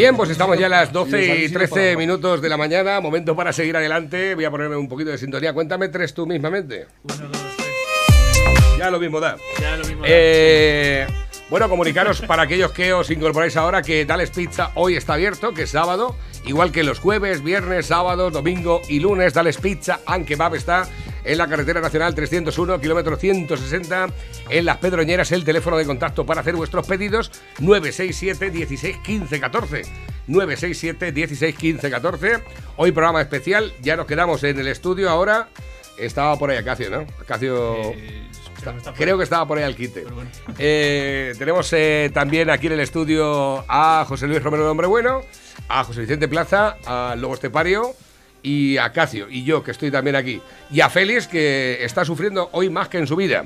Bien, pues estamos ya a las 12 y 13 minutos de la mañana, momento para seguir adelante. Voy a ponerme un poquito de sintonía. Cuéntame tres tú mismamente. Uno, dos, tres. Ya lo mismo da. Ya lo mismo. Eh, bueno, comunicaros para aquellos que os incorporáis ahora que Dales Pizza hoy está abierto, que es sábado, igual que los jueves, viernes, sábado, domingo y lunes. Dales Pizza, aunque Kebab está en la carretera nacional 301, kilómetro 160, en Las Pedroñeras. El teléfono de contacto para hacer vuestros pedidos: 967 16 15 14. 967 16 15 14. Hoy programa especial. Ya nos quedamos en el estudio ahora. Estaba por ahí Acacio, ¿no? Acacio. Eh, creo que está Creo que estaba por ahí al quite. Bueno. Eh, tenemos eh, también aquí en el estudio a José Luis Romero de Hombre Bueno, a José Vicente Plaza, a Lobo Estepario y a Cacio, y yo que estoy también aquí. Y a Félix que está sufriendo hoy más que en su vida.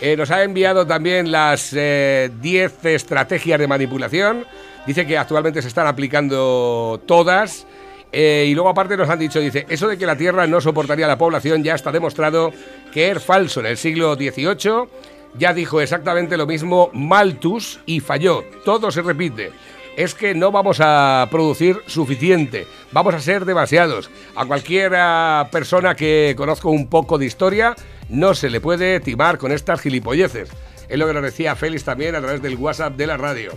Eh, nos ha enviado también las eh, 10 estrategias de manipulación. Dice que actualmente se están aplicando todas. Eh, y luego aparte nos han dicho, dice, eso de que la Tierra no soportaría la población ya está demostrado que es falso. En el siglo XVIII ya dijo exactamente lo mismo Malthus y falló. Todo se repite. Es que no vamos a producir suficiente, vamos a ser demasiados. A cualquier persona que conozca un poco de historia no se le puede timar con estas gilipolleces. Es lo que nos decía Félix también a través del WhatsApp de la radio.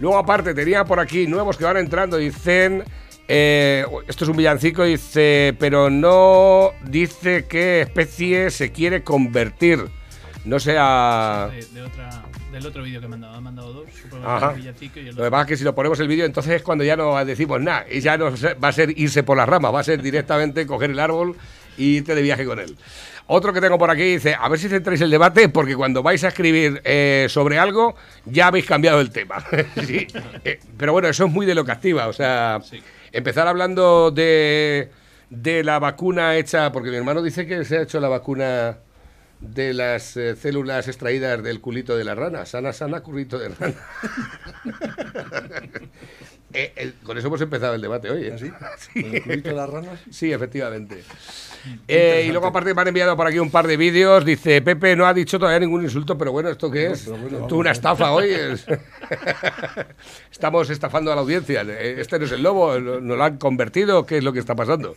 Luego, aparte, tenía por aquí nuevos que van entrando, dicen. eh, esto es un villancico, dice, pero no dice qué especie se quiere convertir. No sé a. De, de otra, del otro vídeo que me han mandado. Me han mandado dos. supongo y el Lo pasa es que si lo ponemos el vídeo, entonces es cuando ya no decimos nada. Y ya no va a ser irse por las ramas, va a ser directamente coger el árbol y irte de viaje con él. Otro que tengo por aquí dice, a ver si centráis el debate, porque cuando vais a escribir eh, sobre algo, ya habéis cambiado el tema. Sí, eh, pero bueno, eso es muy de lo que activa. O sea, Sí. empezar hablando de, de la vacuna hecha, porque mi hermano dice que se ha hecho la vacuna de las eh, células extraídas del culito de la rana. Sana, sana, culito de rana. Eh, eh, con eso hemos empezado el debate hoy. ¿eh? ¿Así? ¿Con el culito de las ranas? Sí, efectivamente. Eh, y luego aparte me han enviado por aquí un par de vídeos. Dice, Pepe no ha dicho todavía ningún insulto, pero bueno, ¿esto qué es? bueno, Tú una estafa hoy. es- Estamos estafando a la audiencia. Este no es el lobo, ¿no lo han convertido? ¿Qué es lo que está pasando?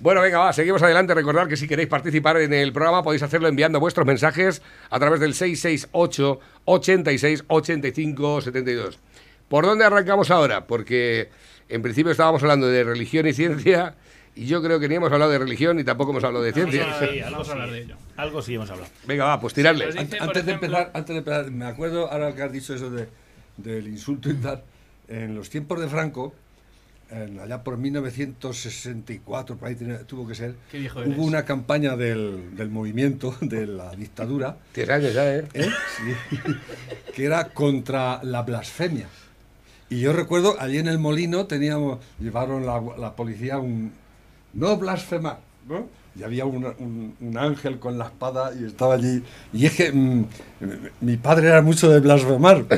Bueno, venga, va, seguimos adelante. Recordad que si queréis participar en el programa podéis hacerlo enviando vuestros mensajes a través del 668 86 85 72. ¿Por dónde arrancamos ahora? Porque en principio estábamos hablando de religión y ciencia y yo creo que ni hemos hablado de religión ni tampoco hemos hablado de ciencia. Sí, vamos a hablar de ello. Algo sí hemos hablado. Venga, va, pues tirarle. Dice, antes, de ejemplo- empezar, antes de empezar, me acuerdo ahora que has dicho eso de, del insulto y tal. En los tiempos de Franco, en- allá por 1964, por ahí tiene- tuvo que ser, eres. hubo una campaña del, del movimiento de la dictadura años ya, ¿eh? ¿eh? Sí. que era contra la blasfemia. Y yo recuerdo, allí en el molino teníamos, llevaron la, la policía un no blasfemar, ¿no? Y había un, un- un ángel con la espada y estaba allí. Y es que mm, mi padre era mucho de blasfemar.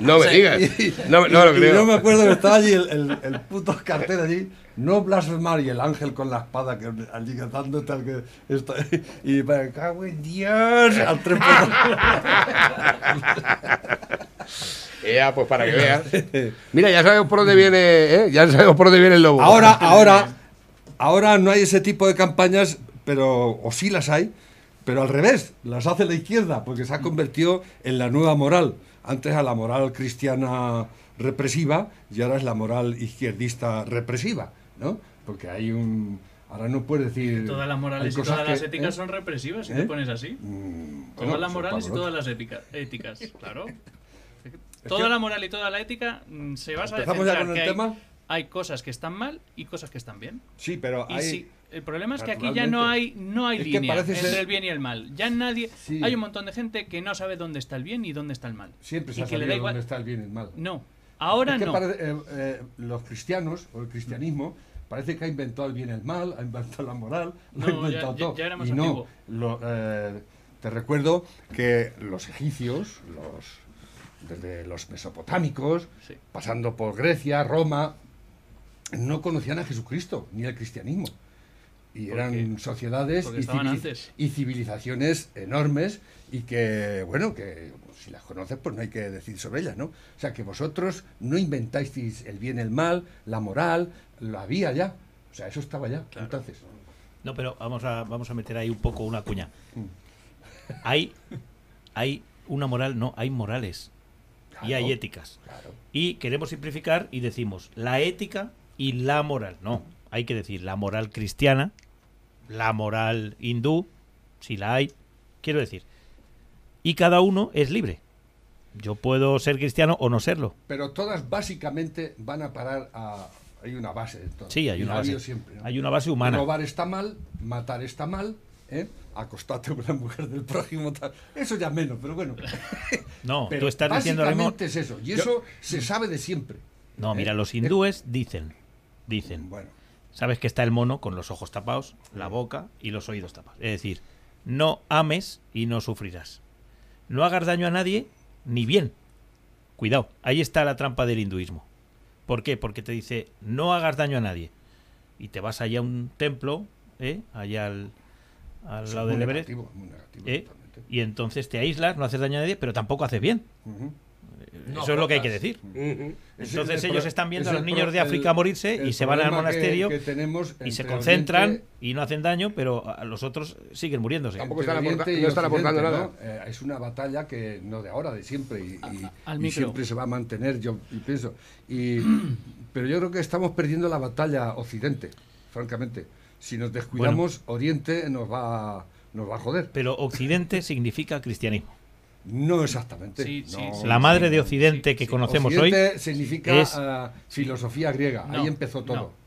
No me digas. Y- No, no lo y creo. yo me acuerdo que estaba allí el, el- el puto cartel allí, no blasfemar, y el ángel con la espada que allí cantando tal que esto, y me cago en Dios, al tren Ya, pues para que veas. Mira, ya sabemos por dónde viene, ¿eh? Ya sabemos por dónde viene el lobo. Ahora, ahora, ahora no hay ese tipo de campañas, pero, o sí las hay, pero al revés, las hace la izquierda, porque se ha convertido en la nueva moral. Antes a la moral cristiana represiva y ahora es la moral izquierdista represiva, ¿no? Porque hay un... Ahora no puedes decir... Todas las morales y todas las que- éticas ¿eh? son represivas, si ¿Eh? te pones así. Mm, bueno, Todas las pues, morales y todas las ética- éticas, claro. Toda la moral y toda la ética mm, se basa en ¿Empezamos ya centrar con que el hay, tema? hay cosas que están mal y cosas que están bien. Sí, pero Y hay... si- el problema es que aquí ya no hay, no hay Es que línea parece entre ser- el bien y el mal. Ya nadie. Sí. Hay un montón de gente que no sabe dónde está el bien y dónde está el mal. Siempre se y ha que le sabido da igual. dónde está el bien y el mal. No. Ahora Es que no. parece- eh, eh, los cristianos o el cristianismo parece que ha inventado el bien y el mal, ha inventado la moral, lo No, ha inventado ya- ya- todo. ya éramos y no, antiguo. lo, eh, te recuerdo que los egipcios, los, desde los mesopotámicos, Sí. pasando por Grecia, Roma, no conocían a Jesucristo ni al cristianismo. Y Porque- eran sociedades porque y, estaban civiliz- antes. y civilizaciones enormes y que, bueno, que si las conoces, pues no hay que decir sobre ellas, ¿no? O sea, que vosotros no inventáis el bien, el mal, la moral, lo había ya. O sea, eso estaba ya. Entonces, No, pero vamos a, vamos a meter ahí un poco una cuña. Mm. Hay, hay una moral, no, hay morales. Y hay éticas. claro. Y queremos simplificar y decimos la ética y la moral. No, hay que decir la moral cristiana, la moral hindú, si la hay. Quiero decir, y cada uno es libre. Yo puedo ser cristiano o no serlo. Pero todas básicamente van a parar a... Hay una base de todo. Sí, hay una base. siempre, ¿no? Hay una base humana. Robar está mal, matar está mal, ¿eh? Acostarte con la mujer del prójimo. tal. Eso ya menos, pero bueno. No, Pero tú estás diciendo mismo- es eso. Y eso se sabe de siempre. No, mira, ¿eh? los hindúes dicen, dicen, Bueno, sabes que está el mono con los ojos tapados, la boca y los oídos tapados. Es decir, no ames y no sufrirás. No hagas daño a nadie ni bien. Cuidado, ahí está la trampa del hinduismo. ¿Por qué? Porque te dice, no hagas daño a nadie. Y te vas allá a un templo, ¿eh? allá al, al eso lado del Everest, negativo, muy negativo, ¿eh? y entonces te aíslas, no haces daño a nadie, pero tampoco haces bien. No Eso es lo que hay que decir. Entonces es el ellos están viendo es a los niños de África el- morirse y se van al que- monasterio que tenemos y se concentran Oriente- y no hacen daño, pero a los otros siguen muriéndose. Tampoco están aporta- no están aportando nada. ¿no? Eh, es una batalla que no de ahora, de siempre, y, y- al y micro. siempre se va a mantener, yo y pienso. Y, pero yo creo que estamos perdiendo la batalla Occidente, francamente. Si nos descuidamos, Oriente nos va, nos va a joder. Pero Occidente significa cristianismo. No exactamente. Sí, sí, no. sí. La madre de Occidente sí, que sí. conocemos Occidente hoy. significa es- ah, filosofía griega. No, Ahí empezó todo. no.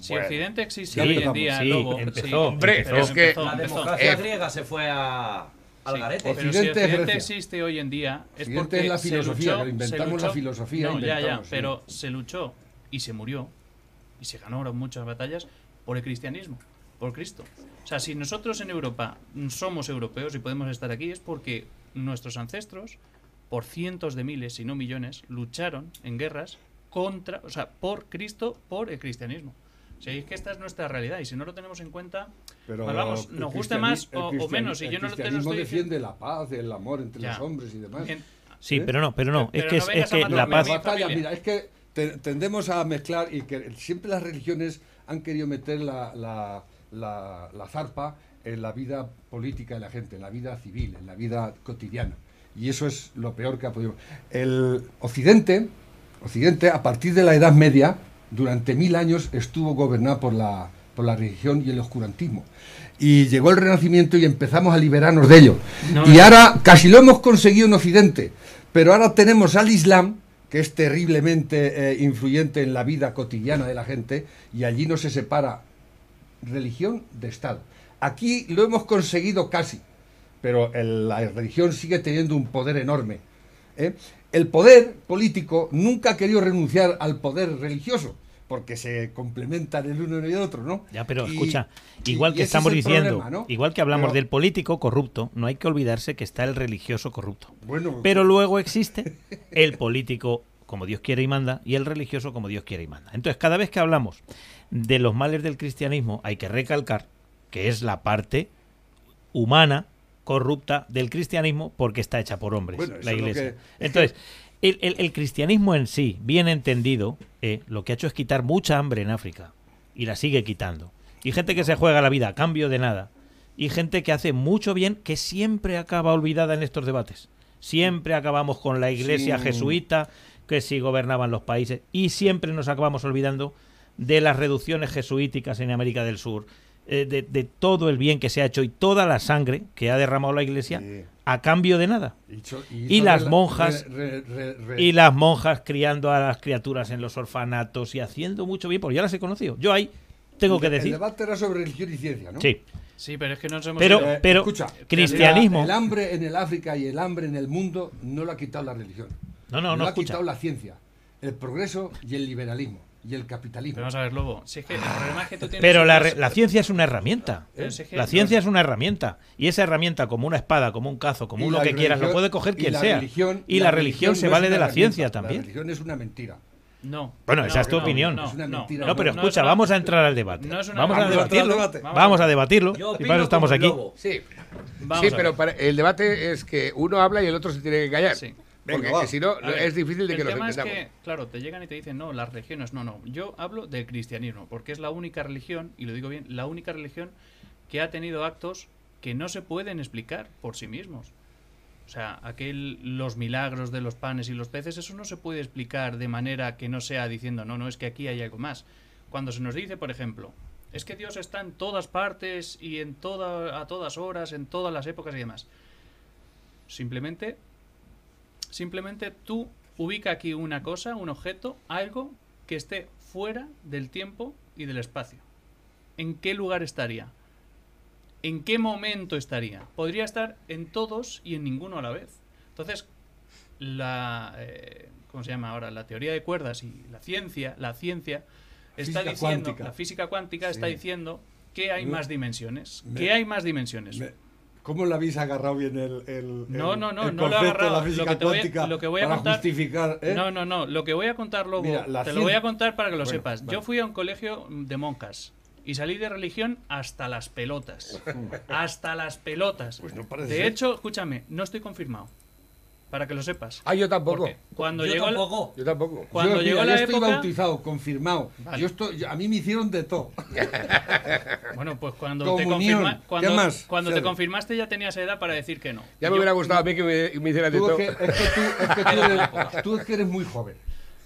Si Bueno, Occidente existe ya hoy en día, Sí, Lobo, empezó. sí, Hombre, pero es que- empezó, La empezó. democracia Eh, griega se fue a, al Sí, garete. Pero si Occidente Occidente existe hoy en día es Occidente porque es la se filosofía, luchó- inventamos se la filosofía, No, ya, ya, inventamos, sí. pero se luchó y se murió y se ganaron muchas batallas por el cristianismo, por Cristo. O sea, si nosotros en Europa somos europeos y podemos estar aquí es porque nuestros ancestros, por cientos de miles, si no millones, lucharon en guerras contra, o sea, por Cristo, por el cristianismo. O sea, es que esta es nuestra realidad y si no lo tenemos en cuenta, Pero pues vamos, nos guste más o, menos. Y el yo no lo cristianismo estoy diciendo. defiende la paz, el amor entre Ya. los hombres y demás. En- Sí, ¿Eh? pero no, pero no. Pero es que, no es, que la paz. batalla, mira, es que te- tendemos a mezclar y que siempre las religiones han querido meter la, la, la- la zarpa en la vida política de la gente, en la vida civil, en la vida cotidiana. Y eso es lo peor que ha podido. El Occidente, Occidente, a partir de la Edad Media, durante mil años estuvo gobernado por la, por la religión y el oscurantismo. Y llegó el Renacimiento y empezamos a liberarnos de ello. No, y ahora casi lo hemos conseguido en Occidente, pero ahora tenemos al Islam, que es terriblemente eh, influyente en la vida cotidiana de la gente, y allí no se separa religión de Estado. Aquí lo hemos conseguido casi, pero la religión sigue teniendo un poder enorme. ¿eh? El poder político nunca ha querido renunciar al poder religioso, porque se complementan el uno y el otro, ¿no? Ya, pero Y- escucha, igual y que estamos diciendo, problema, ¿no? igual que hablamos Pero- del político corrupto, no hay que olvidarse que está el religioso corrupto. Bueno, Pero luego existe el político como Dios quiere y manda y el religioso como Dios quiere y manda. Entonces, cada vez que hablamos de los males del cristianismo, hay que recalcar que es la parte humana corrupta del cristianismo porque está hecha por hombres, Bueno, la iglesia. que- Entonces, el, el- el cristianismo en sí, bien entendido, eh, lo que ha hecho es quitar mucha hambre en África y la sigue quitando. Y gente que se juega la vida a cambio de nada. Y gente que hace mucho bien que siempre acaba olvidada en estos debates. Siempre acabamos con la iglesia Sí. jesuita, que sí gobernaban los países, y siempre nos acabamos olvidando de las reducciones jesuíticas en América del Sur, eh, de, de todo el bien que se ha hecho y toda la sangre que ha derramado la iglesia Sí. a cambio de nada. Y, cho- Y hizo las monjas- re- re- re- Y las monjas criando a las criaturas en los orfanatos y haciendo mucho bien, porque yo las he conocido. Yo ahí tengo que El decir. debate era sobre religión y ciencia, ¿no? Sí, Sí, pero es que nos hemos Pero- ido- Eh, pero escucha, cristianismo- el hambre en el África y el hambre en el mundo no lo ha quitado la religión. No, no, lo no, ha escucha. quitado la ciencia, el progreso y el liberalismo y el Pero capitalismo. vamos a ver, Lobo. Si es que el problema es que tú tienes. Pero la, unas- re- la ciencia es una herramienta. Pero La ciencia es una herramienta. Y esa herramienta, como una espada, como un cazo, como lo que quieras, lo puede coger y quien la sea. religión- y la religión se no vale de la ciencia también. La religión es una mentira. No. Bueno, esa No, es tu no, opinión. No, Es una mentira. No, pero no es escucha, una- vamos a entrar al debate. No es una- vamos a debatirlo. debate. Vamos a debatirlo. Y para eso estamos aquí. Sí, sí pero para- el debate es que uno habla y el otro se tiene que callar. Sí. Venga, porque si no, es difícil de el que tema es que, claro, te llegan y te dicen, no, las religiones, no, no. Yo hablo del cristianismo, porque es la única religión, y lo digo bien, la única religión que ha tenido actos que no se pueden explicar por sí mismos. O sea, aquel, los milagros de los panes y los peces, eso no se puede explicar de manera que no sea diciendo, no, no, es que aquí hay algo más. Cuando se nos dice, por ejemplo, es que Dios está en todas partes y en toda, a todas horas, en todas las épocas y demás. Simplemente Simplemente tú ubica aquí una cosa, un objeto, algo que esté fuera del tiempo y del espacio. ¿En qué lugar estaría? ¿En qué momento estaría? Podría estar en todos y en ninguno a la vez. Entonces, la eh, ¿cómo se llama ahora? La teoría de cuerdas y la ciencia, la ciencia está Física diciendo, cuántica. la física cuántica está diciendo que hay Me- más dimensiones. me- que hay más dimensiones. Me- ¿Cómo le habéis agarrado bien el, el, No, el- no, no, el no lo he concepto de agarrado. la Lo que te voy a- cuántica lo que voy a para contar- justificar? ¿eh? No, no, no. Lo que voy a contar luego, Mira, la te lo voy a contar para que lo Bueno, sepas. vale. Yo fui a un colegio de monjas y salí de religión hasta las pelotas. hasta las pelotas. Pues no parece de hecho, escúchame, no estoy confirmado. Para que lo sepas. Ah, yo tampoco. Porque cuando Yo llegó la- tampoco. Yo tampoco. cuando Yo, llegó mira, la yo estoy época, bautizado, confirmado. Vale. Yo estoy, a mí me hicieron de todo. bueno, pues cuando Comunión. te confirma- ¿Qué cuando, más, cuando te confirmaste ya tenías edad para decir que no. Ya me Yo- hubiera gustado a mí que me, me hicieran de todo. es, que, es que tú, es que tú eres, tú es que eres muy joven.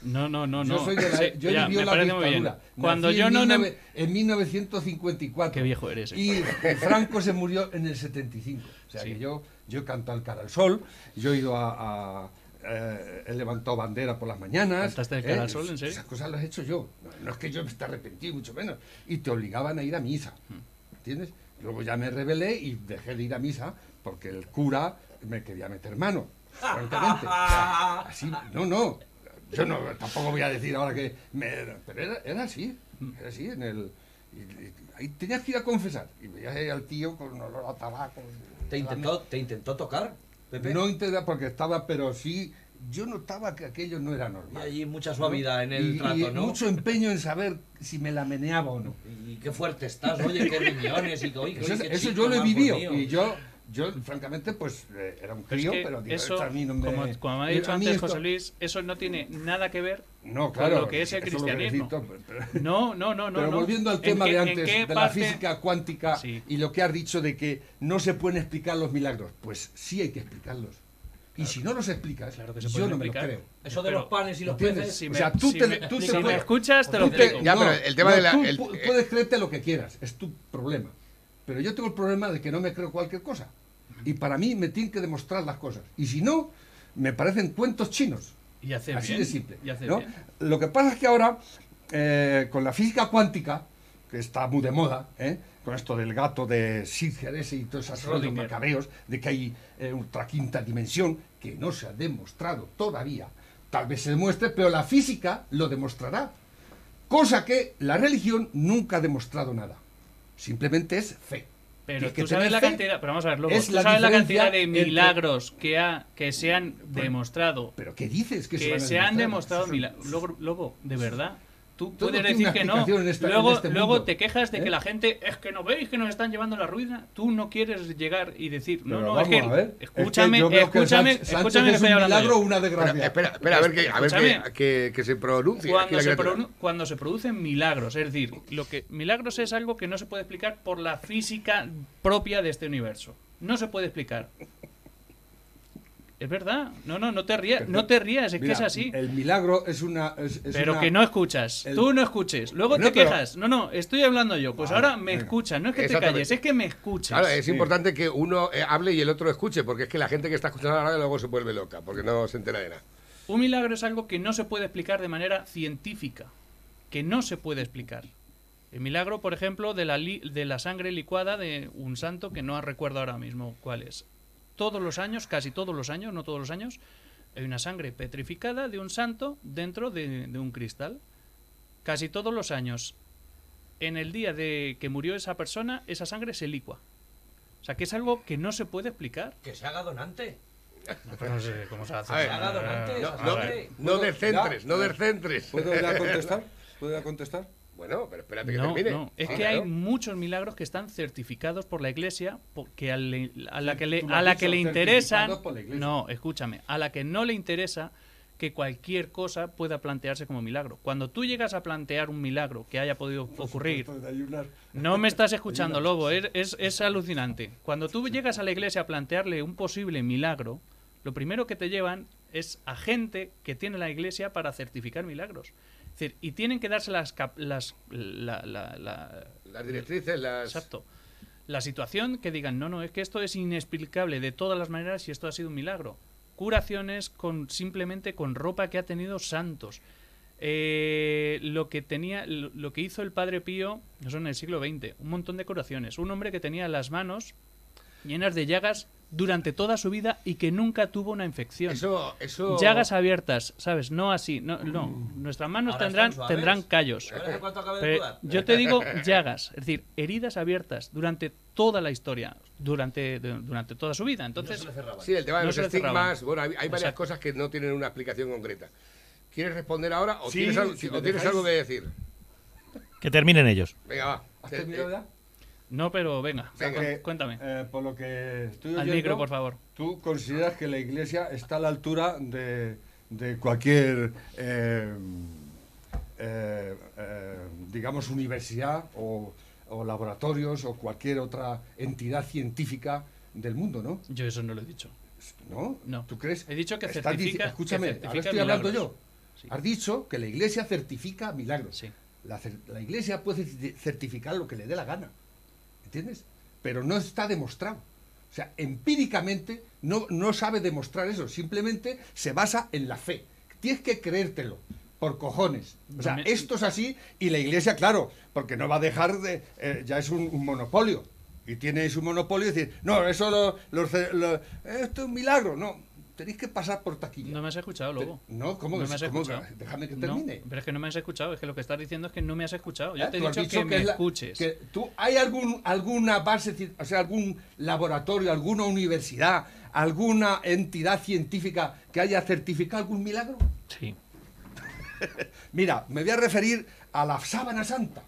No, no, no, Yo no. soy de la, Sí, yo ya, me la parece muy bien. dictadura. Cuando Nací yo en no 19 en 1954. Qué viejo eres, eh. Y Franco se murió en el 75. O sea Sí. que yo, yo he cantado el cara al sol, yo he ido a. a- eh, he levantado bandera por las mañanas. ¿Cantaste el cara al sol, en serio? Esas cosas las he hecho yo. No, no es que yo me esté arrepentido, mucho menos. Y te obligaban a ir a misa. Hmm. ¿Entiendes? Luego ya me rebelé y dejé de ir a misa porque el cura me quería meter mano. Francamente. O sea, así, no, no. Yo no, tampoco voy a decir ahora que. me- pero era, era así. Era así en el. y- y ahí tenías que ir a confesar. Y veías al tío con olor a tabaco. ¿Te intentó, ¿Te intentó tocar, Pepe? No intenta porque estaba, pero sí. Yo notaba que aquello no era Y normal. allí mucha suavidad en el Y- trato, y ¿no? mucho empeño en saber si me la meneaba o no. Y qué fuerte estás, oye, qué riñones y que, oye, Eso, qué eso chico yo lo he vivido. Y yo, yo francamente, pues eh, era un Pero es crío, que pero digo, eso, esto a mí no me. como, como me ha dicho a mí antes esto- José Luis, eso no tiene nada que ver No, con claro. lo que es el cristianismo. necesito, pero- No, no, no, no. Pero no. volviendo al ¿En tema qué- de antes, de la parte- física cuántica Sí. y lo que has dicho de que no se pueden explicar los milagros, pues sí hay que explicarlos. Y si no los explicas, Claro que se yo no me lo creo. Eso de Pero- los panes y los peces. Si O me, sea, tú si te- me- tú te si me escuchas, te lo te- explico. Ya, pero el tema no, de la- tú el- pu- puedes creerte lo que quieras, es tu problema. Pero yo tengo el problema de que no me creo cualquier cosa. Y para mí me tienen que demostrar las cosas. Y si no, me parecen cuentos chinos. Y hace Así bien, de simple. y hace ¿no? bien. Lo que pasa es que ahora, eh, con la física cuántica, que está muy de moda, ¿eh? con esto del gato de Singer ese y todos esos rollos macabeos, de que hay eh, otra quinta dimensión que no se ha demostrado todavía. Tal vez se demuestre, pero la física lo demostrará. Cosa que la religión nunca ha demostrado nada. Simplemente es fe. Pero tú sabes la fe cantidad, pero vamos a ver, Lobo, es tú la sabes la cantidad de entre- milagros que, ha, que se han demostrado, ¿Pero qué dices? Que, que a se han demostrado milagros. Lobo, de verdad. Tú Todo puedes decir que no. esta- luego este luego te quejas de ¿Eh? que la gente es que no veis que nos están llevando la ruina. Tú no quieres llegar y decir, no, Pero no, es que, a ver, es que veo que escúchame, escúchame que es estoy un hablando milagro una desgracia. Espera, espera, espera, a ver, que, a ver Escúchame. que, se pronuncie. Cuando se, cuando se producen milagros, es decir, lo que milagros es algo que no se puede explicar por la física propia de este universo. No se puede explicar. Es verdad. No, no, no te rías, no te rías, es Mira, que es así. El milagro es una. es- es Pero una- que no escuchas. el- Tú no escuches. Luego No, te pero- quejas. No, no, estoy hablando yo. Pues Vale, ahora me venga. escuchas. No es que te calles, es que me escuchas. Claro, es Sí. importante que uno eh, hable y el otro escuche, porque es que la gente que está escuchando la radio luego se vuelve loca, porque no se entera de nada. Un milagro es algo que no se puede explicar de manera científica. Que no se puede explicar. El milagro, por ejemplo, de la, li- de la sangre licuada de un santo que no recuerdo ahora mismo cuál es. Todos los años, casi todos los años, no todos los años, hay una sangre petrificada de un santo dentro de, de un cristal. Casi todos los años, en el día de que murió esa persona, esa sangre se licua. O sea, que es algo que no se puede explicar. Que se haga donante. Pues no sé cómo se hace. A ver, eso. haga donantes, No, no, descentres, no descentres. ¿Puedo ya contestar? ¿Puedo ya contestar? Bueno, pero espérate que No, termine. no, es Ah, que hay muchos milagros que están certificados por la iglesia porque a, le- a la que le, a la que le interesan no escúchame a la que no le interesa que cualquier cosa pueda plantearse como milagro. Cuando tú llegas a plantear un milagro que haya podido ocurrir no me estás escuchando lobo es, es, es alucinante. Cuando tú llegas a la iglesia a plantearle un posible milagro lo primero que te llevan es a gente que tiene la iglesia para certificar milagros es decir, y tienen que darse las, las la- la- la, Las directrices, las. Exacto. La situación que digan, no, no, es que esto es inexplicable de todas las maneras y esto ha sido un milagro. Curaciones con simplemente con ropa que ha tenido santos. Eh, lo que tenía, lo, lo que hizo el Padre Pío, eso en el siglo XX, un montón de curaciones. Un hombre que tenía las manos llenas de llagas durante toda su vida y que nunca tuvo una infección. Eso, eso. Llagas abiertas, ¿sabes? No así, no, no. Nuestras manos Ahora tendrán, tendrán callos. Yo te digo llagas, es decir, heridas abiertas durante toda la historia, durante, durante toda su vida. No Entonces, se. Sí, el tema de No los estigmas. Bueno, hay, hay varias Exacto. cosas que no tienen una explicación concreta. ¿Quieres responder ahora o Sí, tienes, algo, si o me tienes dejáis- algo que decir? Que terminen ellos. Venga, va. ¿Has Te- terminado ya? No, pero venga, O sea Venga, que, cuéntame. eh, por lo que estoy Al oyendo, micro, por favor. ¿Tú consideras que la iglesia está a la altura de, de cualquier, eh, eh, eh, digamos, universidad o, o laboratorios o cualquier otra entidad científica del mundo, ¿no? Yo eso no lo he dicho. ¿No? No. ¿Tú crees? He dicho que certifica- Escúchame, que certifica ahora estoy hablando milagros. yo. Sí. Has dicho que la iglesia certifica milagros. Sí. La, iglesia puede certificar lo que le dé la gana. ¿Entiendes? Pero no está demostrado. O sea, empíricamente no, no sabe demostrar eso. Simplemente se basa en la fe. Tienes que creértelo. Por cojones. O sea, esto es así y la iglesia, claro, porque no va a dejar de. eh, ya es un, un monopolio. Y tiene su monopolio y decir, no, eso lo- esto es un milagro. No, tenéis que pasar por taquilla. No me has escuchado, Lobo. No, ¿cómo no que- me has cómo que- escuchado. déjame que No, termine. pero es que no me has escuchado. Es que lo que estás diciendo es que no me has escuchado. Yo ¿Eh? te he dicho, que, me es la- escuches. que tú, ¿Hay algún, alguna base, o sea, algún laboratorio, alguna universidad, alguna entidad científica que haya certificado algún milagro? Sí. Mira, me voy a referir a la sábana santa.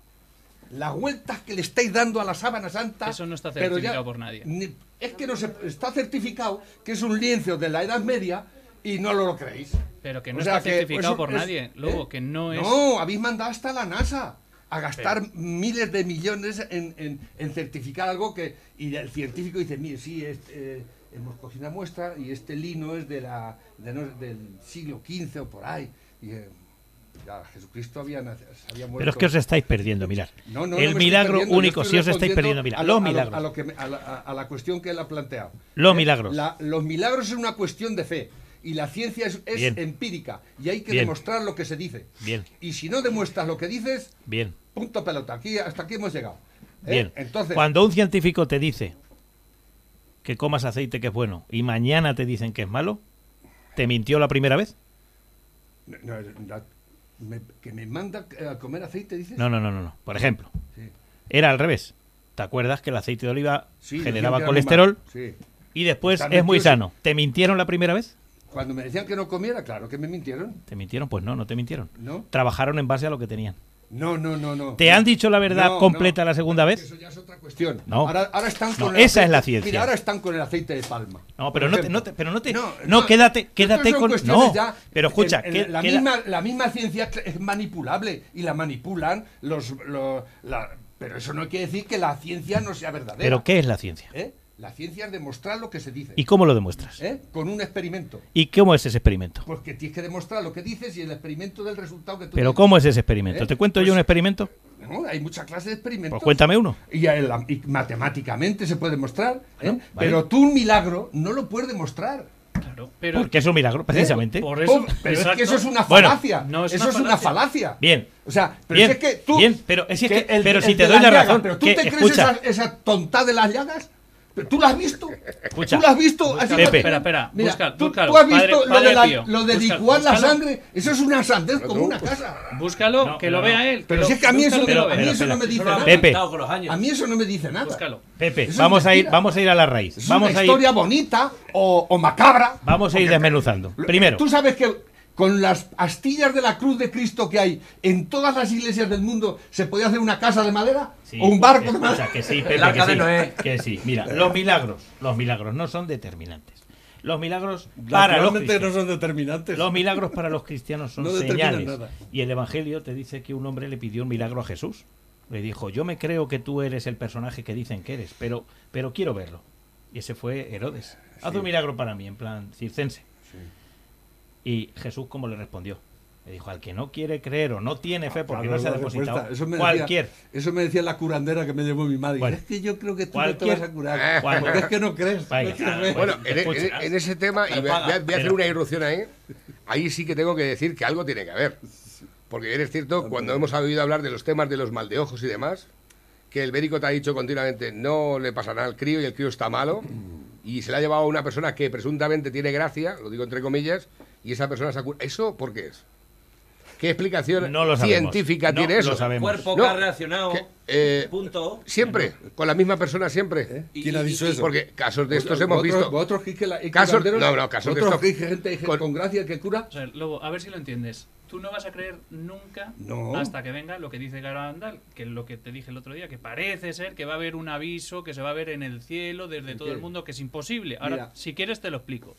Las vueltas que le estáis dando a la sábana santa. Eso no está ya- certificado por nadie. ni- es que no se, está certificado que es un lienzo de la Edad Media y no lo, creéis. Pero que no O sea, está que certificado por es- nadie, ¿eh? que no es... No, habéis mandado hasta la NASA a gastar miles de millones en, en- en certificar algo que. Y el científico dice: Mire, sí, es, eh, hemos cogido una muestra y este lino es de la, de no- del siglo XV o por ahí. Y, eh, ya, Jesucristo había, había muerto. Pero es que os estáis perdiendo, mirad. No, el milagro único, si os estáis perdiendo, mira, a los lo- a lo- milagros. A, lo que me- a la, a- a la cuestión que él ha planteado. Los Eh, milagros. la- los milagros es una cuestión de fe. Y la ciencia es, empírica. Y hay que Bien. demostrar lo que se dice. Bien. Y si no demuestras lo que dices, Bien, punto pelota. Aquí, hasta aquí hemos llegado. ¿eh? bien. Entonces, Cuando un científico te dice que comas aceite que es bueno y mañana te dicen que es malo, ¿te mintió la primera vez? no, no, me- que me manda a comer aceite, dices. No, no, no, no. no. Por ejemplo, Sí. era al revés. ¿Te acuerdas que el aceite de oliva Sí, generaba colesterol. Sí. y después Está es muy sano? ¿Te mintieron la primera vez? Cuando me decían que no comiera, claro que me mintieron. ¿Te mintieron? Pues no, no te mintieron. ¿No? Trabajaron en base a lo que tenían. No, no, no, no. ¿Te han dicho la verdad No, completa no. la segunda vez? Eso ya es otra cuestión. No. Ahora, ahora están con esa es la aceite- ciencia. Mira, ahora están con el aceite de palma. No, pero no te, no te- pero no te, No, quédate, quédate son con, no, ya- pero escucha, en- en que- la, queda- misma, la misma ciencia es manipulable y la manipulan los, los- la- pero eso no quiere decir que la ciencia no sea verdadera. pero ¿qué es la ciencia? ¿Eh? La ciencia es demostrar lo que se dice. ¿Y cómo lo demuestras? ¿Eh? Con un experimento. ¿Y cómo es ese experimento? Pues que tienes que demostrar lo que dices y el experimento del resultado que tú Pero tienes. ¿cómo es ese experimento? ¿Eh? ¿Te cuento yo Pues- un experimento? No, hay muchas clases de experimentos. Pues cuéntame uno. Y, el- y matemáticamente se puede demostrar. ¿eh? Vale. Pero tú un milagro no lo puedes demostrar. Claro, pero... Porque es un milagro, precisamente. Por eso, Oh, pero es exacto. que eso es una Bueno, falacia. no es eso una es una falacia. Bien. O sea, pero Bien, es que tú. bien, pero es que- el- pero el si te doy la llagas, razón, Pero tú que- te crees esa, esa tonta de las llagas. ¿Tú lo has visto? Escucha. ¿Tú lo has visto? Así Pepe. espera, espera, Mira, busca- ¿tú, búscalo, tú has visto padre- lo, padre de la- Pío. lo de licuar la sangre? Eso es una sandez como una casa. Búscalo, No, que lo vea él. Pero si es que a mí eso, no- lo a vea. mí Espera, eso no me dice nada. Pepe. A mí eso no me dice nada. Búscalo. Pepe, es vamos a ir, vamos a ir a la raíz. Es Vamos una a ir, historia bonita o, o macabra. vamos a ir desmenuzando. Primero, Tú sabes que con las astillas de la cruz de Cristo que hay en todas las iglesias del mundo se puede hacer una casa de madera Sí, o un barco de madera. que sí, Pepe, que sí, que sí. Mira, los milagros, los milagros no son determinantes. Los milagros para los Naturalmente no cristianos. son determinantes. Los milagros para los cristianos son No señales. nada. Y el Evangelio te dice que un hombre le pidió un milagro a Jesús. Le dijo, yo me creo que tú eres el personaje que dicen que eres, pero, pero quiero verlo. Y ese fue Herodes. Haz un milagro para mí, en plan circense. Y Jesús, ¿cómo le respondió? Le dijo, al que no quiere creer o no tiene fe porque Claro, no se ha la depositado, respuesta. Eso me cualquier. Decía, eso me decía la curandera que me llevó mi madre. Bueno. es que yo creo que tú no te vas a curar. Porque es que no crees. Vaya, no ah. Bueno, en, Escucha. en- en ese tema, y voy a, paga. voy a hacer Pero- una irrupción ahí, ahí sí que tengo que decir que algo tiene que haber. Porque eres cierto, cuando hemos oído hablar de los temas de los mal de ojos y demás, que el médico te ha dicho continuamente, no le pasa nada al crío y el crío está malo, y se le ha llevado a una persona que presuntamente tiene gracia, lo digo entre comillas, y esa persona se ha ¿Eso por qué es? ¿Qué explicación No lo científica No tiene eso? lo sabemos. Cuerpo No, que ha reaccionado. que, eh, punto. Siempre, con la misma persona siempre. ¿Eh? ¿Quién ha dicho eso? Porque casos de estos hemos visto. Vosotros que la, hay Casos- no, no, casos de estos- gente con- con, gracia que cura. O sea, Lobo, a ver si lo entiendes. Tú no vas a creer nunca No. hasta que venga lo que dice Garandal, que es lo que te dije el otro día, que parece ser que va a haber un aviso que se va a ver en el cielo desde todo qué? el mundo, que es imposible. Ahora, Mira. si quieres te lo explico.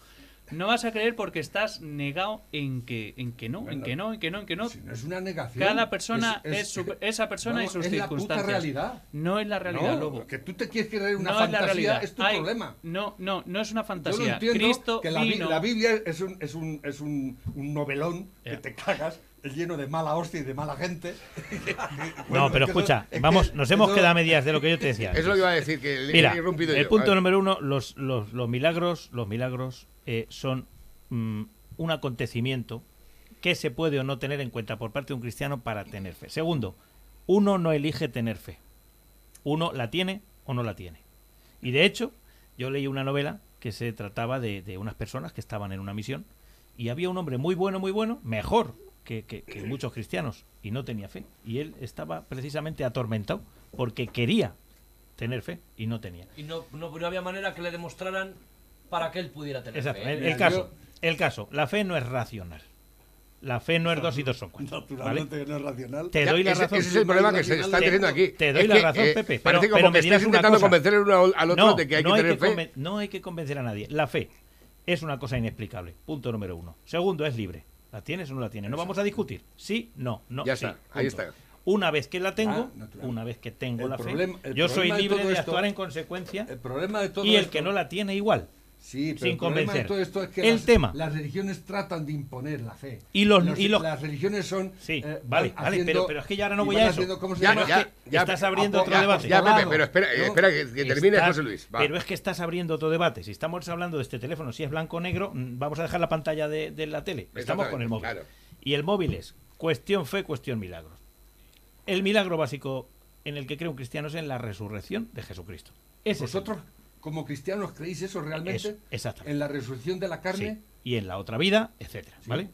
No vas a creer porque estás negado en que, en que no, en que no, en que no, en que no. Si no es una negación. Cada persona es, su- esa persona vamos, y sus es la puta circunstancias. realidad. No es la realidad, no, Lobo. que tú te quieres creer una no es la fantasía realidad. es tu problema. No, no, no es una Yo fantasía. lo entiendo Cristo que la, vino- la Biblia es un, es un, es un, un novelón que te cagas, es lleno de mala hostia y de mala gente. No, pero escucha, eso- vamos, nos hemos eso- quedado a medias de lo que yo te decía. Es lo que iba a decir, que le Mira, he el yo. punto número uno, los, los, los milagros, los milagros eh, son mm, un acontecimiento que se puede o no tener en cuenta por parte de un cristiano para tener fe. Segundo, uno no elige tener fe. Uno la tiene o no la tiene. Y de hecho, yo leí una novela que se trataba de, unas personas que estaban en una misión y había un hombre muy bueno, muy bueno, mejor que, muchos cristianos y no tenía fe. Y él estaba precisamente atormentado porque quería tener fe y no tenía. Y no, no había manera que le demostraran para que él pudiera tener Exacto. fe. El, el caso, el caso, la fe no es racional. La fe no es dos y dos son cuatro. Naturalmente que no es racional. Te doy la ese, razón. ese es el problema que se está Te- teniendo aquí. te doy Es la que, razón, eh, Pepe, pero- Parece como pero que estás intentando convencer al otro No, de que hay no que tener fe. conven- no hay que convencer a nadie. La fe es una cosa inexplicable. Punto número uno. Segundo, es libre. ¿La tienes o no la tienes? No vamos a discutir. Sí, no, no. Ya sí, está, ahí punto. está. Una vez que la tengo, Ah, una vez que tengo El la problema- fe, yo soy de libre de esto- actuar en consecuencia El problema de todo y el esto- que no la tiene igual. Sí, pero sin el convencer. todo esto es que El las, tema. las religiones tratan de imponer la fe. Y los- y los- las religiones son. Sí, eh, vale, vale, haciendo- pero, pero es que ya ahora no voy a eso. haciendo, ¿cómo se Ya, ya, ya, estás abriendo otro ya, debate. Ya. Pepe, pero espera, No. espera que, que termine José Luis. va. Pero es que estás abriendo otro debate. Si estamos hablando de este teléfono, si es blanco o negro, mm, vamos a dejar la pantalla de, de la tele. Estamos con el móvil. Claro. Y el móvil es cuestión fe, cuestión milagros. El milagro básico en el que cree un cristiano es en la resurrección de Jesucristo. Ese es el ¿Vosotros, como cristianos, creéis eso realmente? Eso. En la resurrección de la carne. Sí, Y en la otra vida, etcétera, ¿vale?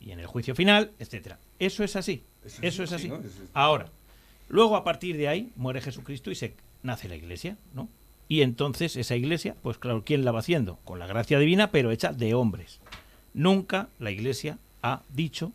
Y en el juicio final, etcétera. Eso es así. Eso es así. sí, ¿no? Eso es- Ahora, luego a partir de ahí muere Jesucristo y se nace la iglesia, ¿no? Y entonces esa iglesia, pues claro, ¿quién la va haciendo? Con la gracia divina, pero hecha de hombres. Nunca la iglesia ha dicho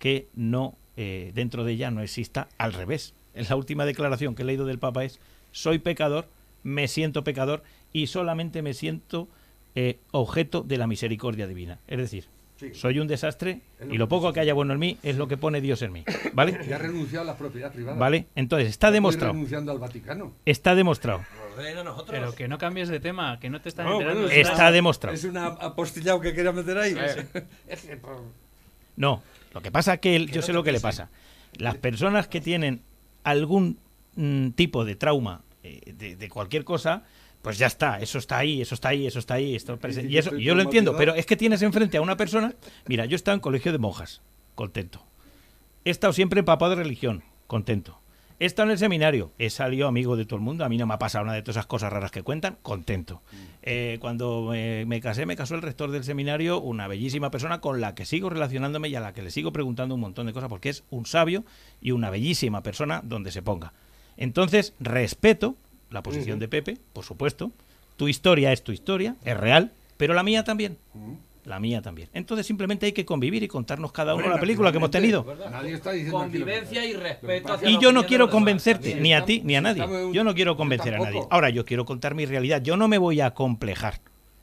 que no eh, dentro de ella no exista al revés. En la última declaración que he leído del Papa es soy pecador, me siento pecador y solamente me siento eh, objeto de la misericordia divina. Es decir, Sí. soy un desastre Es lo y lo que poco que haya bueno en mí es lo que pone Dios en mí. ¿Vale? Y ha renunciado a la propiedad privada. ¿Vale? Entonces, está Estoy demostrado. renunciando al Vaticano. Está demostrado. Pero que no cambies de tema, que no te están No, enterando. bueno, Está nada. demostrado. Es una apostillado que quería meter ahí. Es que, No, lo que pasa que él- yo sé lo que le pasa. Las personas que tienen algún mm, tipo de trauma eh, de, de cualquier cosa, pues ya está, eso está ahí, eso está ahí, eso está ahí, y eso, yo lo entiendo, pero es que tienes enfrente a una persona, mira, yo he estado en colegio de monjas, contento. He estado siempre empapado de religión, contento. He estado en el seminario, he salido amigo de todo el mundo, a mí no me ha pasado nada de todas esas cosas raras que cuentan, contento. Eh, cuando me, me casé, me casó el rector del seminario, una bellísima persona con la que sigo relacionándome y a la que le sigo preguntando un montón de cosas, porque es un sabio y una bellísima persona donde se ponga. Entonces, respeto la posición de Pepe, por supuesto. Tu historia es tu historia, es real, pero la mía también. La mía también. Entonces simplemente hay que convivir y contarnos cada uno la película que hemos tenido. Nadie está Convivencia y respeto hacia Y yo no quiero convencerte, ni a ti ni a nadie. Yo no quiero convencer a nadie. Ahora, yo quiero contar mi realidad. Yo no me voy a complejar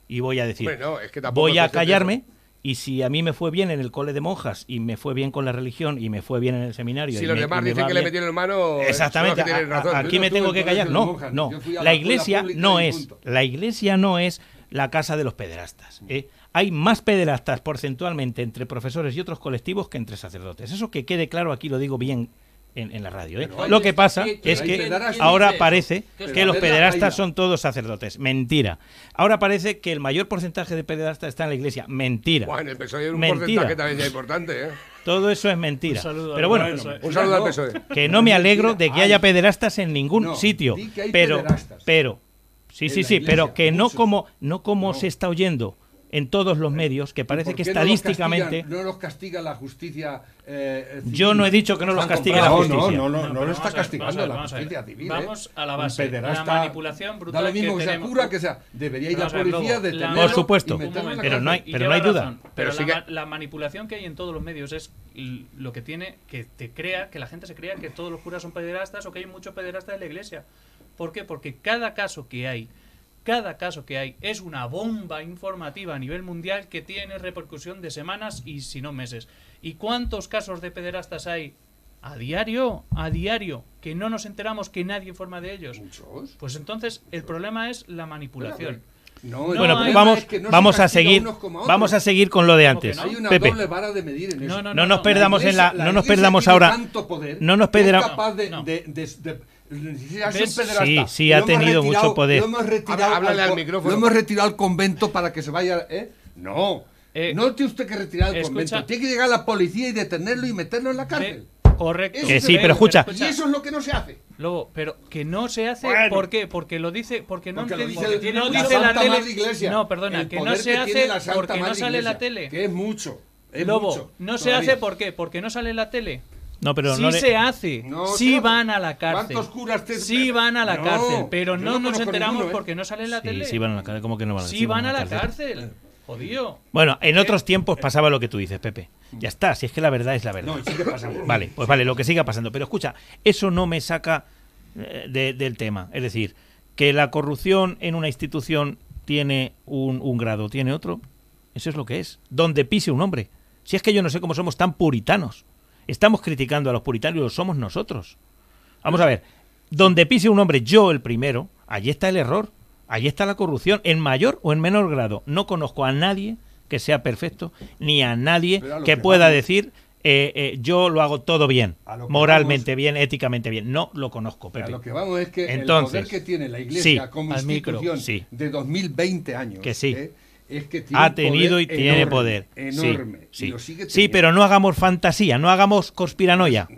y voy a decir, Hombre, no, es que tampoco voy a callarme eso. Y si a mí me fue bien en el cole de monjas y me fue bien con la religión y me fue bien en el seminario. Si los me- demás dicen que le metieron mano. eh, Exactamente. que a- aquí me tengo el que callar. No, monjas, no. la iglesia no es. La iglesia no es la casa de los pederastas. ¿eh? Hay más pederastas porcentualmente entre profesores y otros colectivos que entre sacerdotes. Eso que quede claro, aquí lo digo bien en, en la radio. ¿eh? Lo que pasa ¿quién- es que ahora ¿Quién parece que los pederastas son todos sacerdotes. Mentira. Ahora parece que el mayor porcentaje de pederastas está en la iglesia. Mentira. Bueno, el PSOE hay un Mentira. porcentaje también ya importante, ¿eh? Todo eso es mentira. Un saludo Pero al bueno, PSOE. Un saludo al. PSOE. que no me alegro de que Hay. haya pederastas en ningún No, sitio, di que hay pero pederastas. pero sí, sí, sí, iglesia, pero que no como no como No. se está oyendo en todos los medios, que parece ¿Y por que qué no los estadísticamente castigan- No los castiga la justicia. Eh? Yo no he dicho que no los castigue la justicia. No, no, no, no, pero lo está castigando ver, la justicia civil. Vamos ¿eh? a la base. La pederasta manipulación brutal Da lo mismo que que, sea cura que sea. Debería ir la a ver, policía, la- detenerlo Por supuesto. la. Pero no hay- pero no hay duda. razón. Pero la, la manipulación que hay en todos los medios es lo que tiene que te crea que la gente se crea que todos los curas son pederastas o que hay muchos pederastas en la iglesia. ¿Por qué? Porque cada caso que hay, cada caso que hay es una bomba informativa a nivel mundial que tiene repercusión de semanas y si no meses. ¿Y cuántos casos de pederastas hay a diario, a diario, que no nos enteramos que nadie informa de ellos? Muchos. Pues entonces el problema es la manipulación. No, No, bueno, vamos es que no se vamos a seguir a vamos a seguir con lo de ¿Cómo que antes. no? Hay una Pepe, doble vara de medir en eso. No, no, no nos perdamos La en la no nos perdamos ahora tanto poder no nos perdamos- Sí, sí, ha tenido mucho poder. Lo hemos retirado Habla- háblale al micrófono. Lo hemos retirado al convento para que se vaya. ¿eh? No. Eh, no tiene usted que retirar escucha- convento. Tiene que llegar la policía y detenerlo y meterlo en la cárcel. Eh, correcto. Eso Que sí, pero escucha. Y eso es lo que no se hace. Lobo, pero que no se hace, Bueno. ¿por qué? Porque lo dice, porque no Porque lo dice, porque no la dice la Santa tele. Iglesia. No, perdona, El que no se tiene hace la porque no sale en la Iglesia, tele. Que es mucho. Es Lobo, mucho, no se hace, ¿por qué? Porque no sale en la tele. no pero sí no le- se hace, No sí van a la cárcel. ¿Cuántos curas te- Sí van a la No, cárcel, pero no, no nos enteramos ninguno, ¿eh? porque no sale en la sí, tele. sí van a la cárcel, ¿cómo que no van a Sí van a la cárcel. Jodido. Bueno, en otros tiempos pasaba lo que tú dices, Pepe. Ya está, si es que la verdad es la verdad. No, sigue pasando. Vale, pues vale, lo que siga pasando. Pero escucha, eso no me saca eh, de- del tema. Es decir, que la corrupción en una institución tiene un, un grado, tiene otro. Eso es lo que es. Donde pise un hombre. Si es que yo no sé cómo somos tan puritanos. Estamos criticando a los puritanos lo somos nosotros. Vamos a ver. Donde pise un hombre, yo el primero, allí está el error. Allí está la corrupción, en mayor o en menor grado. No conozco a nadie que sea perfecto, ni a nadie a que que pueda vamos- decir eh, eh, yo lo hago todo bien, A moralmente bien, éticamente bien. No lo conozco, A Pepe. lo que vamos es que Entonces, el poder que tiene la Iglesia sí, como al micro, institución sí. de 2020 años Que sí. ¿eh? es que tiene Ha tenido poder y tiene enorme, poder. Sí, enorme y sí. lo sigue Sí, pero no hagamos fantasía, no hagamos conspiranoia.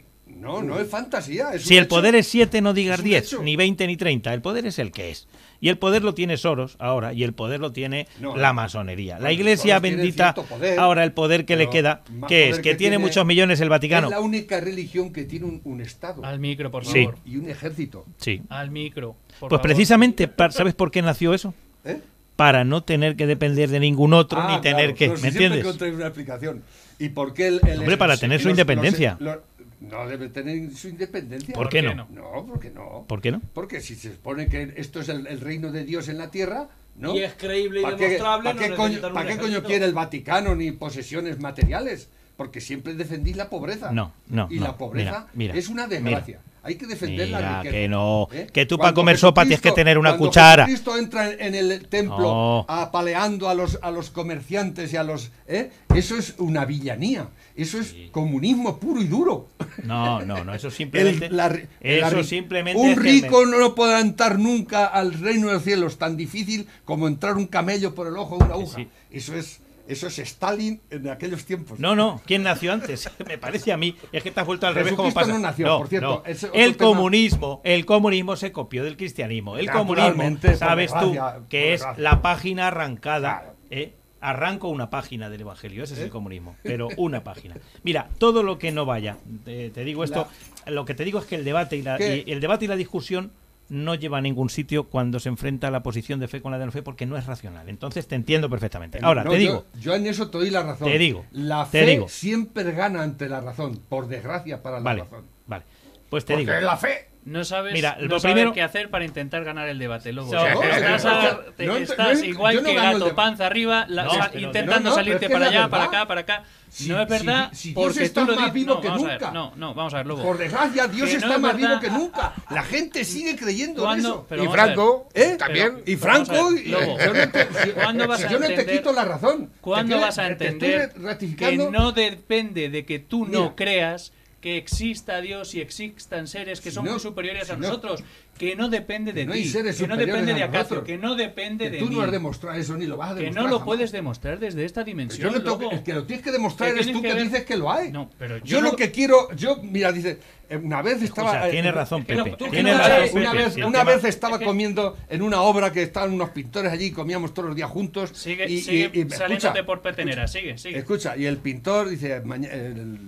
No no es fantasía es Si el hecho. poder es 7, no digas Es un 10, hecho. ni 20, ni 30. El poder es el que es. Y el poder lo tiene Soros ahora, y el poder lo tiene No, la masonería. La iglesia bendita, poder, ahora el poder que le queda, que es que, que tiene tiene- muchos millones el Vaticano. es la única religión que tiene un, un estado Al micro, por Sí. favor. y un ejército Sí. Al micro. por Pues favor. precisamente, ¿sabes por qué nació eso? ¿eh? Para no tener que depender de ningún otro, Ah, ni tener claro, que. pero si ¿Me siempre entiendes? una explicación y por qué el, el Hombre, para tener su los- independencia. los- los- no debe tener su independencia ¿Por ¿Por qué no? no? no porque no ¿Por qué no? porque si se supone que esto es el, el reino de Dios en la tierra no Y es creíble y ¿Para demostrable, para no qué coño, necesitan un para qué coño quiere el Vaticano ni posesiones materiales? Porque siempre defendís la pobreza. No, no, Y no. la pobreza Mira, mira, es una desgracia. Hay que defender la Mira, riqueza. que no. ¿eh? Que tú para comer sopa tienes que tener una cuando cuchara. Cristo entra en el templo No. apaleando a los, a los comerciantes y a los... ¿eh? Eso es una villanía. Eso es comunismo puro y duro. No, no, no. Eso El- simplemente. la ri- la eso ri- simplemente. Un es que rico no podrá entrar nunca al reino de los cielos tan difícil como entrar un camello por el ojo de una aguja. sí. Eso es Eso es Stalin en aquellos tiempos. No, no, ¿quién nació antes? Me parece a mí. Es que te has vuelto al revés como pasa. no nació, por cierto, El tema. comunismo, el comunismo se copió del cristianismo. El comunismo, sabes tú, que es la página arrancada. Claro. ¿eh? Arranco una página del Evangelio, ese es el comunismo, pero una página. Mira, todo lo que no vaya, te, te digo esto, lo que te digo es que el debate y la, y el debate y la discusión no lleva a ningún sitio cuando se enfrenta la posición de fe con la de no fe porque no es racional. Entonces te entiendo perfectamente. Ahora, No, te digo, Yo, en eso te doy la razón. Te digo, La fe digo. siempre gana ante la razón, por desgracia para la vale, razón. vale. Pues te Porque digo, la fe. No sabes, Mira, no lo sabes primero- qué hacer para intentar ganar el debate, Lobo. No, sea, no, estás, a- no, te- no, estás no, igual que gato panza arriba, la- sa- intentando salirte para allá, verdad- para acá, para acá. Si- no es si- verdad, si Dios porque está tú lo más dices. vivo no, que vamos nunca. A ver, no, no, vamos a ver, Lobo. Por desgracia, Dios Que está es más vivo que nunca. La gente sigue creyendo en ¿Cuándo? eso. Pero y. Franco, ¿Eh? también. Pero- Y Franco, ver, Lobo. yo no te, si- ¿Cuándo vas si a yo no te entender- quito la razón. ¿Cuándo vas a entender que no depende de que tú no creas que exista Dios y existan seres que Si son no- muy superiores si a no- nosotros? Que no depende de no ti, que no depende de Acacio, que no depende que de tú mí. no has demostrado eso ni lo vas a que demostrar. no lo jamás. puedes demostrar desde esta dimensión. tengo que, el que lo tienes que demostrar ¿Qué eres tú que que, ver? dices que lo hay. No, pero yo lo que quiero, yo, mira, dice, eh, una vez estaba. o sea, eh, tienes razón, que no- Pepe. tú que no razón, Pepe. una vez, una vez estaba es que- comiendo en una obra que estaban unos pintores allí, comíamos todos los días juntos. Sigue, y, sigue y- y- saliéndote escucha, por petenera, sigue, sigue. Escucha, y el pintor dice, "Maña- el,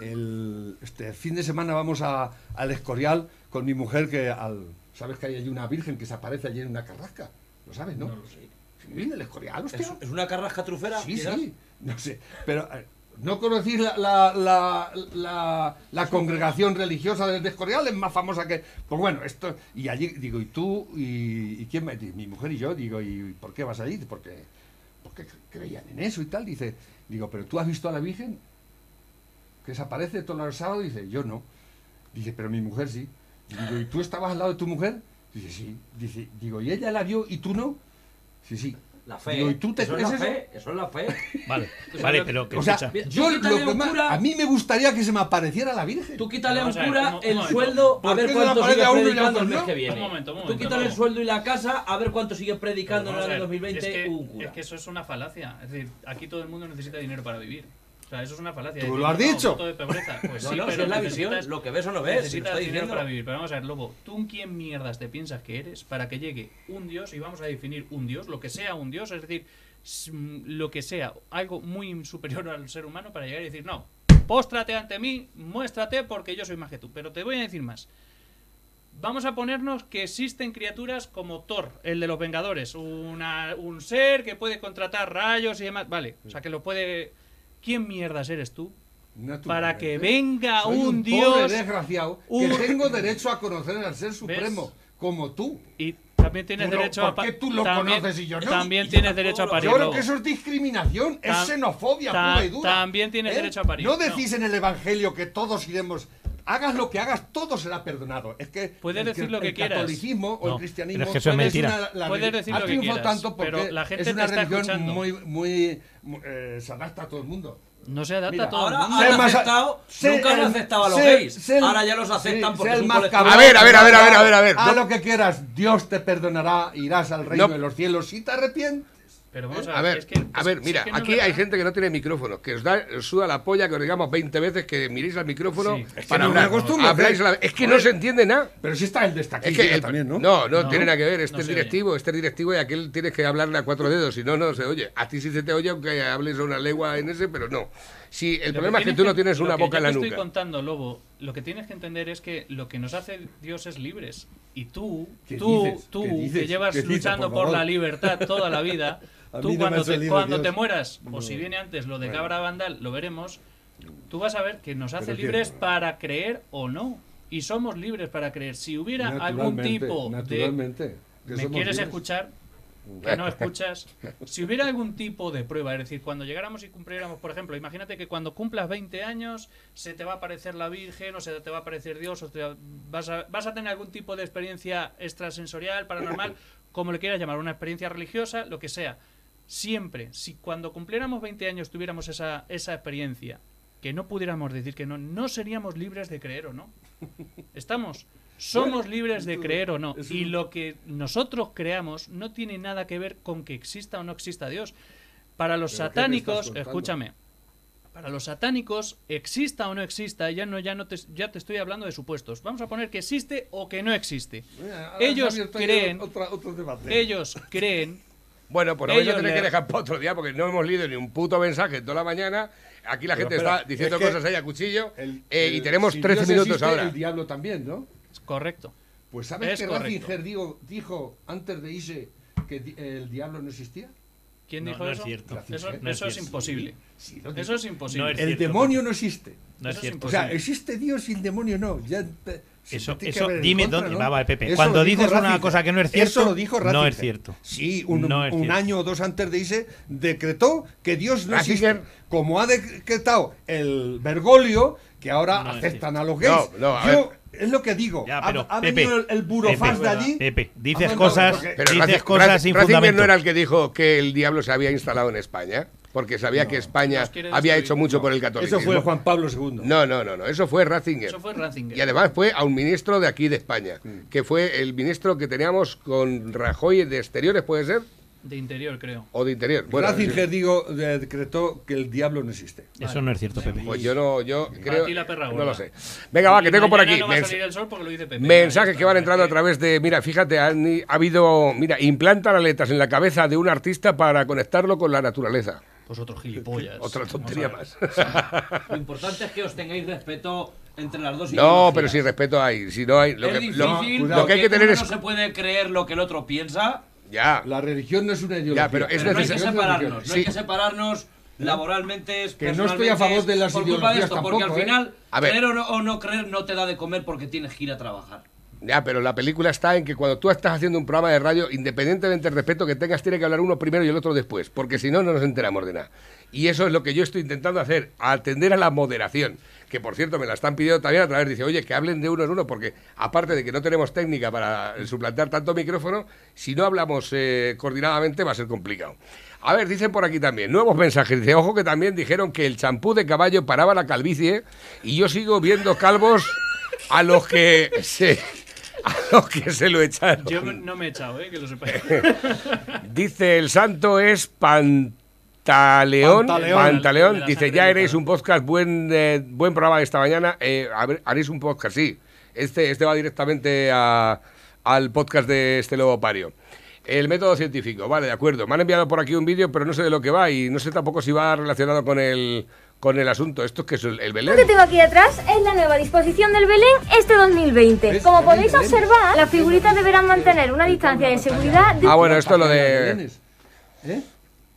el- este fin de semana vamos a, al Escorial con mi mujer que al... ¿Sabes que hay allí una virgen que se aparece allí en una carrasca? ¿Lo sabes, no? No lo sé. Sí, en el Escorial, hostia. ¿Es, es una carrasca trufera? Sí, sí, no sé. Pero, eh, ¿no conocís la, la, la, la, la congregación religiosa del Escorial? Es más famosa que... Pues bueno, esto... Y allí, digo, ¿y tú? ¿Y, y quién me dice? Mi mujer y yo, digo, ¿y por qué vas allí? Porque, porque creían en eso y tal. Dice, digo, ¿pero tú has visto a la Virgen? Que se aparece todos los sábados. Dice, yo no. Dice, pero mi mujer sí. Digo, ¿y tú estabas al lado de tu mujer? Dice, sí. Dice, digo, ¿y ella la vio y tú no? Sí, sí. La fe. Digo, ¿y tú te eso es la eso? fe. Eso es la fe. Vale, vale, pero que O sea. Mira, yo lo que un más- cura- a mí me gustaría que se me apareciera la Virgen. Tú quítale a un cura el sueldo a ¿Por ver cuánto sigue predicando el mes no? que viene. Un momento, un Tú quítale el sueldo y la casa a ver cuánto sigue predicando en el año ver, 2020 es que, un cura. es que eso es una falacia. Es decir, aquí todo el mundo necesita dinero para vivir. O sea, eso es una falacia. Tú lo has no, dicho. de pobreza. Pues No, sí, no, si pero es la visión, lo que ves o no ves, si lo Necesitas dinero diciendo. para vivir. Pero vamos a ver, Lobo, ¿tú en quién mierdas te piensas que eres para que llegue un dios y vamos a definir un dios, lo que sea un dios, es decir, mm, lo que sea, algo muy superior al ser humano para llegar y decir, no, póstrate ante mí, muéstrate porque yo soy más que tú. Pero te voy a decir más. Vamos a ponernos que existen criaturas como Thor, el de los Vengadores, una- un ser que puede contratar rayos y demás. Vale, o sea que lo puede. ¿Quién mierdas eres tú? Para que venga Soy un, un dios pobre desgraciado un- que tengo derecho a conocer al ser supremo, como tú. y también tienes Tú derecho a ¿por qué tú lo también, conoces y yo no? También Y tienes derecho a parir. Yo creo que eso es discriminación, es xenofobia pura y dura. ¿Eh? también tienes derecho a parir. No. decís en el Evangelio que todos iremos. Hagas lo que hagas, todo será perdonado. Es que Puedes el, decir lo que el quieras. catolicismo o el No, cristianismo es que eso es mentira. una- la Puedes decir ha lo que triunfado quieras, tanto porque pero la gente es una está religión escuchando. muy, muy, muy, eh, se adapta a todo el mundo. No se adapta Mira, a todo Ahora el mundo. Han aceptado, sé nunca han aceptado a los sé- gays. Ahora ya los aceptan sí, porque el un más cabrón. A ver, a ver, a ver, a ver, a ver, a ver. Haz No- lo que quieras, Dios te perdonará, irás al reino No. de los cielos si te arrepientes. Pero vamos a A ver, ver, es que, a es- ver, es mira, que no aquí hay verdad. gente que no tiene micrófono, que os da, os suda la polla, que os digamos 20 veces que miréis al micrófono Sí. Es que para no me hablar. acostumbro, Habláis ¿eh? a la- Es que no se entiende nada. Pero si está el de esta aquí Es que el- también, ¿no? No, no, No. tiene nada que ver. Este No es se oye. directivo, este es directivo y aquel tienes que hablarle a cuatro dedos, si no, no se oye. A ti sí se te oye, aunque hables a una legua en ese, pero no. Sí, el Lo problema es que tú no tienes una que boca en la te nuca. estoy contando, Lobo, lo que tienes que entender es que lo que nos hace Dios es libres. Y tú, ¿Qué tú, dices? tú, que llevas ¿Qué dices, luchando por por, la libertad toda la vida, A tú no cuando, te- cuando te mueras, o si viene antes lo de Bueno. Cabra Vandal, lo veremos, tú vas a ver que nos hace Pero libres para creer o no. Y somos libres para creer. Si hubiera algún tipo de ¿Me quieres libres. escuchar? Que no escuchas. Si hubiera algún tipo de prueba, es decir, cuando llegáramos y cumpliéramos, por ejemplo, imagínate que cuando cumplas 20 años se te va a aparecer la Virgen o se te va a aparecer Dios o te va- vas, a, vas a tener algún tipo de experiencia extrasensorial, paranormal, como le quieras llamar, una experiencia religiosa, lo que sea. Siempre, si cuando cumpliéramos 20 años tuviéramos esa, esa experiencia, que no pudiéramos decir que no, no seríamos libres de creer o no. ¿Estamos? Somos libres de creer o no. Y lo que nosotros creamos no tiene nada que ver con que exista o no exista Dios. para los ¿Pero qué me satánicos, escúchame, para los satánicos, exista o no exista, ya no, ya no te, ya te estoy hablando de supuestos. Vamos a poner que existe o que no existe. Mira, Ellos creen, otra- otro debate. ellos creen Bueno, por lo menos Ellos tener le- que dejar para otro día porque no hemos leído ni un puto mensaje toda la mañana. Aquí la Pero gente espera, está diciendo es que cosas ahí a cuchillo El- eh, y tenemos si 13 Dios minutos existe, ahora. El diablo también, ¿no? correcto. Pues ¿sabes Es que. Ratzinger digo, dijo antes de irse que el diablo no existía? ¿Quién No, dijo no es eso? cierto. Eso, No es eso es cierto. imposible. Sí, dijo. Eso es imposible. No es El cierto, demonio no existe. No es Eso es cierto. O sea, existe Dios y el demonio no. Ya, Eso, eso dime contra, dónde. ¿no? Va, va, Pepe. Eso Cuando dices una Ratzinger. cosa que no es cierto, Eso lo dijo no es Ratzinger. cierto. Sí, un, No es un cierto. año o dos antes de irse, decretó que Dios no Ratzinger- existe. Como ha decretado el Bergoglio, que ahora No aceptan a los gays. No, no, a Yo, es lo que digo. Ya, Ha- pero, ha, Pepe, venido el, el Pepe, de allí. Pepe, ha dices cosas, porque- Pero dices Ratzinger- cosas sin Ratzinger fundamento. no era el que dijo que el diablo se había instalado en España, porque sabía que España había hecho mucho No, por el catolicismo. Eso fue Juan Pablo II. No, no, no, no, eso fue Ratzinger. Eso fue Ratzinger. Y además fue a un ministro de aquí de España, que fue el ministro que teníamos con Rajoy de Exteriores, ¿puede ser? De interior, creo. O de Interior. Bueno, Ratzinger, digo, de- decretó que el diablo no existe. Eso no es cierto, Pepe. Pues yo no, yo creo. ti la perra no lo sé. Venga, va, que tengo por aquí. No va a salir el sol porque lo dice Pepe. mensajes que van entrando a través de. Mira, fíjate, han- ha habido. Mira, implantan aletas en la cabeza de un artista para conectarlo con la naturaleza. Pues otro gilipollas. Otra tontería Vamos a ver. más. Lo importante es que os tengáis respeto entre las dos No, pero si respeto hay. Si no hay. Lo es que, difícil, lo- lo que hay que porque tener uno es. no se puede creer lo que el otro piensa, Ya. La religión no es una ideología. Ya, pero es pero no hay que separarnos, no hay Sí. que separarnos laboralmente, Que no estoy a favor de las por culpa de esto, porque tampoco, al ¿eh? final A ver. creer o no, o no creer no te da de comer porque tienes que ir a trabajar. Ya, pero la película está en que cuando tú estás haciendo un programa de radio, independientemente del respeto que tengas, tiene que hablar uno primero y el otro después, porque si no, no nos enteramos de nada. Y eso es lo que yo estoy intentando hacer, atender a la moderación, que por cierto me la están pidiendo también a través, dice, oye, que hablen de uno en uno, porque aparte de que no tenemos técnica para eh, suplantar tanto micrófono, si no hablamos eh, coordinadamente va a ser complicado. A ver, dicen por aquí también, nuevos mensajes, dice, ojo que también dijeron que el champú de caballo paraba la calvicie, y yo sigo viendo calvos a los que se... A los que se lo echaron. Yo no me he echado, ¿eh? Que lo sepáis. Dice el santo es Pantaleón. Pantaleón. Pantaleón. De Dice, ya de haréis cada- un podcast, buen, eh, buen programa esta mañana. Eh, ver, haréis un podcast, sí. Este, este va directamente a- al podcast de este lobo pario. El método científico, vale, de acuerdo. Me han enviado por aquí un vídeo, pero no sé de lo que va y no sé tampoco si va relacionado con el, con el asunto. ¿Esto es que es el, el Belén? Lo que tengo aquí atrás es la nueva disposición del Belén este 2020. ¿Ves? Como podéis Belén. observar, las figuritas deberán mantener una distancia de seguridad de Ah, bueno, esto es lo de... ¿Eh?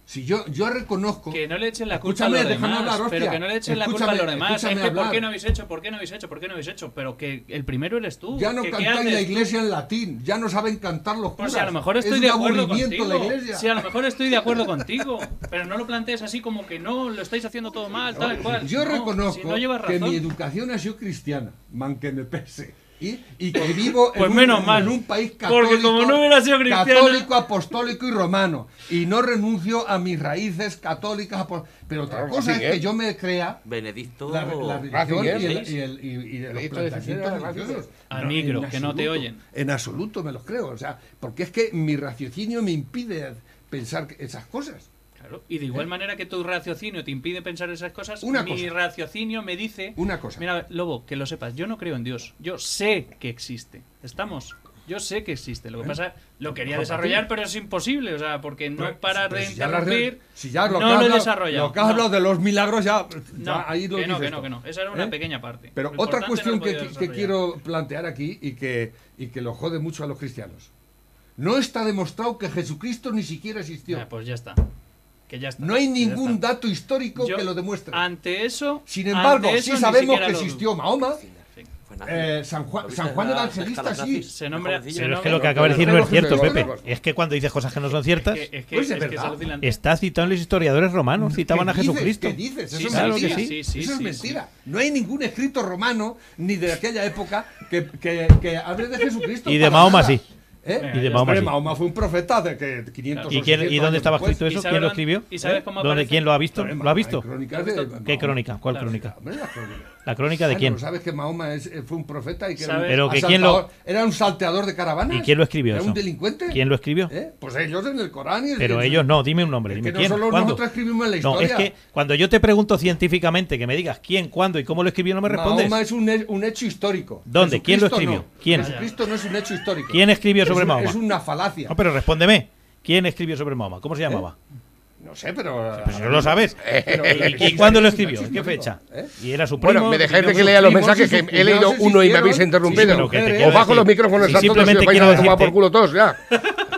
Si yo, yo reconozco. Que no le echen la culpa a los demás. hablar, pero que no le echen la culpa a los demás. Es ¿por qué no habéis hecho? ¿Por qué no habéis hecho? ¿Por qué no habéis hecho? Pero que el primero eres tú. Ya no ¿Que qué cantáis la iglesia en latín, ya no saben cantar los Pues curas. si a lo mejor Es estoy de acuerdo contigo. la. Si a lo mejor estoy de acuerdo contigo. Pero no lo plantees así como que no, lo estáis haciendo todo mal, tal cual. Yo No, reconozco si no llevas que mi educación ha sido cristiana, man que me pese. Y, y que vivo en, Pues un, menos mal, en un país católico, como no hubiera sido cristiana- católico, apostólico y romano. Y no renuncio a mis raíces católicas. Pero otra Claro, cosa es Ratzinger. que yo me crea Benedicto. la, la religión y, el, y, el- y- y de los planteamientos religiosos. Micro, en que no te absoluto, oyen. En absoluto me los creo. O sea, porque es que mi raciocinio me impide pensar esas cosas. Claro, Y de igual manera que tu raciocinio te impide pensar esas cosas, Una mi cosa. raciocinio me dice... Una cosa. Mira, Lobo, que lo sepas, yo no creo en Dios. Yo sé que existe. ¿Estamos? Yo sé que existe. Lo que pasa, lo quería desarrollar, pero es imposible. O sea, porque no Pero- paras pero de si interrumpir, si ya lo no lo he desarrollado. Lo que has No. hablado de los milagros ya, No, ya ahí lo que no, que no, que no. Esa era una ¿Eh? pequeña parte. Pero Lo otra cuestión no que, quiero plantear aquí y que, y que lo jode mucho a los cristianos. No está demostrado que Jesucristo ni siquiera existió. Ya, pues ya está. Que ya está. no hay ningún está. dato histórico Yo, que lo demuestre. Ante eso. Sin embargo, sí sabemos que existió Mahoma, eh, San Juan, ¿Lo viste San Juan Evangelista sí. nazi? Se nombra- Jovencillo. se Pero es que lo que acaba de decir no es cierto, Pepe. Es que cuando dices cosas que no son ciertas, Es que, es que, Pues es es que verdad. es alucinante. está citado en los historiadores romanos, citaban a. Jesucristo. ¿Qué dices? Eso Sí, es claro mentira. que sí, sí, Eso es sí, mentira. No hay ningún escrito romano ni de aquella época que, que, que hable de Jesucristo. Y de Mahoma nada. sí. ¿Eh? Y de Mahoma sí. Mahoma fue un profeta de que 500 ¿Y, quién- 600 ¿Y dónde estaba escrito ¿Y eso? ¿Quién lo escribió? ¿Y sabes cómo ¿Dónde? ¿Quién lo ha visto? ¿Lo ha visto? ¿Qué Mahoma. ¿Qué crónica? ¿Cuál Claro, crónica? La crónica. ¿La crónica de Ah, quién? ¿no ¿Sabes que Mahoma es- eh, fue un profeta y que era un. Pero que quién lo- era un salteador de caravanas? ¿Y quién lo escribió ¿Era eso? un delincuente? ¿Quién lo escribió? ¿Eh? Pues ellos en el Corán y el- Pero el- ellos no, dime un nombre, Es dime que no quién, solo cuándo. nosotros escribimos en la No, es historia. que cuando yo te pregunto científicamente que me digas quién, cuándo y cómo lo escribió no me respondes. Mahoma es un, un hecho histórico. ¿Dónde? ¿Quién lo escribió? no. ¿Quién? Jesucristo no es un hecho histórico. ¿Quién escribió sobre es, Mahoma? Es una falacia. No, pero respóndeme. ¿Quién escribió sobre Mahoma? ¿Cómo se llamaba? No sé, pero. Pues si no lo sabes. Pero- ¿Y, y cuándo lo escribió? ¿En qué fecha? ¿Eh? ¿Y era su primo? Bueno, me dejáis de ¿Su que lea los mensajes, que he leído uno y me habéis Sí, interrumpido. Os bajo los micrófonos si tantos y os simplemente vais quiero a tomar por culo todos, ya.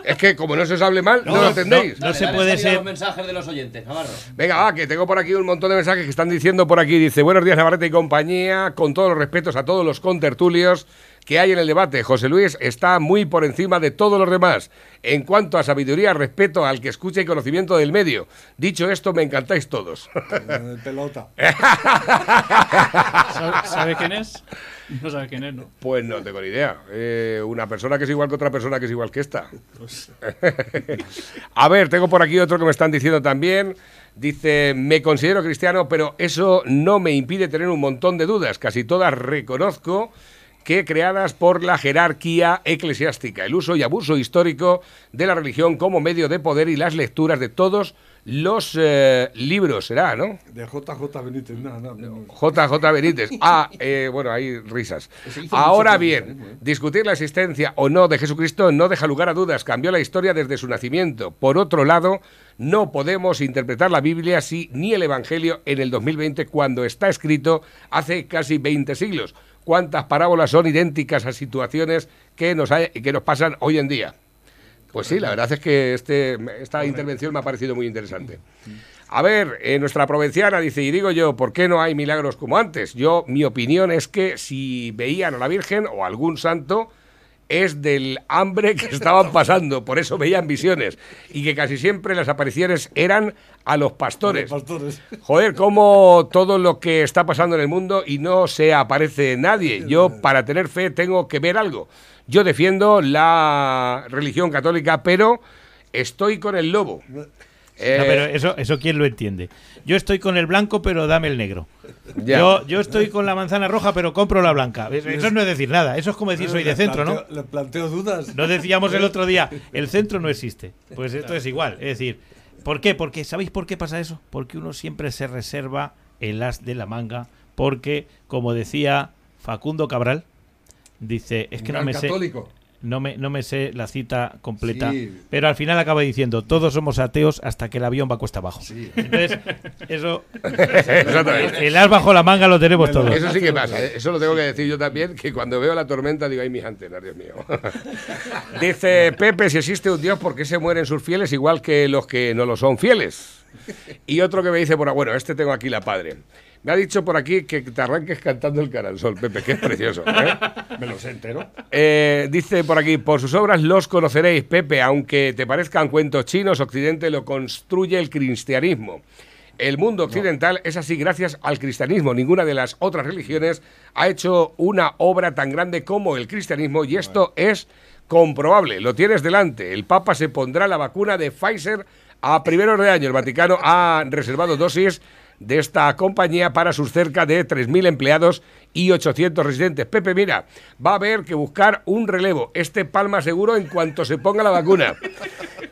Es que como no se os hable mal, no, lo entendéis. no se puede a ser- los mensajes de los oyentes, Navarro. Venga, va, que tengo por aquí un montón de mensajes que están diciendo por aquí. Dice, buenos días Navarrete y compañía, con todos los respetos a todos los contertulios que hay en el debate. José Luis está muy por encima de todos los demás. En cuanto a sabiduría, respeto al que escucha y conocimiento del medio. Dicho esto, me encantáis todos. Pelota. ¿Sabe, quién es? No sabe quién es, ¿no? Pues no tengo ni idea. Eh, una persona que es igual que otra persona que es igual que esta. A ver, tengo por aquí otro que me están diciendo también. Dice, me considero cristiano, pero eso no me impide tener un montón de dudas. Casi todas reconozco que creadas por la jerarquía eclesiástica, el uso y abuso histórico de la religión como medio de poder y las lecturas de todos los eh, libros, será, ¿no? De JJ Benítez. No, no, no. JJ Benítez. Ah, eh, bueno, hay risas. Ahora bien, ¿eh? discutir la existencia o no de Jesucristo no deja lugar a dudas. Cambió la historia desde su nacimiento. Por otro lado, no podemos interpretar la Biblia así ni el Evangelio en el 2020 cuando está escrito hace casi 20 siglos. ¿Cuántas parábolas son idénticas a situaciones que nos, hay- que nos pasan hoy en día? Pues sí, la verdad es que este, esta intervención me ha parecido muy interesante. A ver, eh, nuestra provinciana dice, y digo yo, ¿por qué no hay milagros como antes? Yo, mi opinión es que si veían a la Virgen o a algún santo, es del hambre que estaban pasando, por eso veían visiones, y que casi siempre las apariciones eran a los pastores. Pastores. Joder, como todo lo que está pasando en el mundo y no se aparece nadie. Yo, para tener fe, tengo que ver algo. Yo defiendo la religión católica, pero estoy con el lobo. Eh, No, pero eso, eso quién lo entiende. Yo estoy con el blanco, pero dame el negro. Ya. Yo, yo estoy con la manzana roja, pero compro la blanca. Eso no es decir nada. Eso es como decir soy de centro, ¿no? planteo- Le planteo dudas. No decíamos el otro día, el centro no existe. Pues esto es igual. Es decir, ¿por qué? Porque, ¿sabéis por qué pasa eso? Porque uno siempre se reserva el as de la manga. Porque, como decía Facundo Cabral, dice, es que no Gran me sé. No me, no me sé la cita completa, Sí. pero al final acaba diciendo, todos somos ateos hasta que el avión va cuesta abajo. Sí. Entonces, eso, el as bajo la manga lo tenemos todos. Eso sí que pasa, ¿eh? eso lo tengo que decir yo también, que cuando veo la tormenta digo, ay, mis antenas, Dios mío. Dice Pepe, si existe un Dios, ¿por qué se mueren sus fieles igual que los que no lo son fieles? Y otro que me dice, por ahí, bueno, este tengo aquí la padre. Me ha dicho por aquí que te arranques cantando el caransol, Pepe, que es precioso. ¿eh? Me lo sé entero. Eh, dice por aquí, por sus obras los conoceréis, Pepe, aunque te parezcan cuentos chinos, Occidente lo construye el cristianismo. El mundo occidental es así gracias al cristianismo. Ninguna de las otras religiones ha hecho una obra tan grande como el cristianismo y esto es comprobable. Lo tienes delante. El Papa se pondrá la vacuna de Pfizer a primeros de año. El Vaticano ha reservado dosis de esta compañía para sus cerca de 3.000 empleados y 800 residentes. Pepe, mira, va a haber que buscar un relevo. Este palma seguro en cuanto se ponga la vacuna.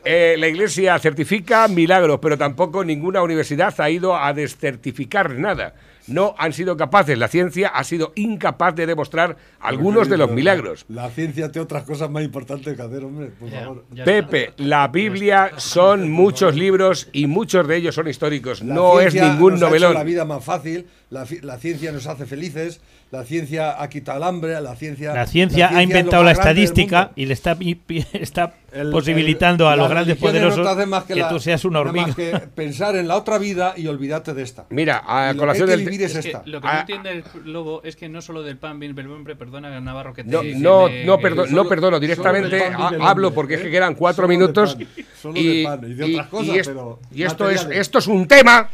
Eh, la Iglesia certifica milagros, pero tampoco ninguna universidad ha ido a descertificar nada. No han sido capaces, la ciencia ha sido incapaz de demostrar algunos de los milagros. La ciencia tiene otras cosas más importantes que hacer, hombre, por favor. ya Pepe, la Biblia son muchos libros y muchos de ellos son históricos. La No es ningún nos ha hecho novelón. la vida más fácil, la ciencia nos hace felices, la ciencia ha quitado el hambre, la ciencia... La ciencia ha es lo inventado la estadística y le está, pi- está El- posibilitando el- a los grandes no poderosos hacen más que, la- tú seas una hormiga. más que pensar en la otra vida y olvidarte de esta. Mira, a Y lo que colación que del... vivir es Es que esta. lo que Ah. no entiende el lobo es que no solo del pan viene el hombre, perdona Navarro que te No, que no, te- no, que- perdo- solo- no perdono, directamente ha- hablo porque es ¿eh? que quedan cuatro Solo de minutos pan, solo de y, pan y de y- otras cosas, y es- pero y esto, es, esto es un tema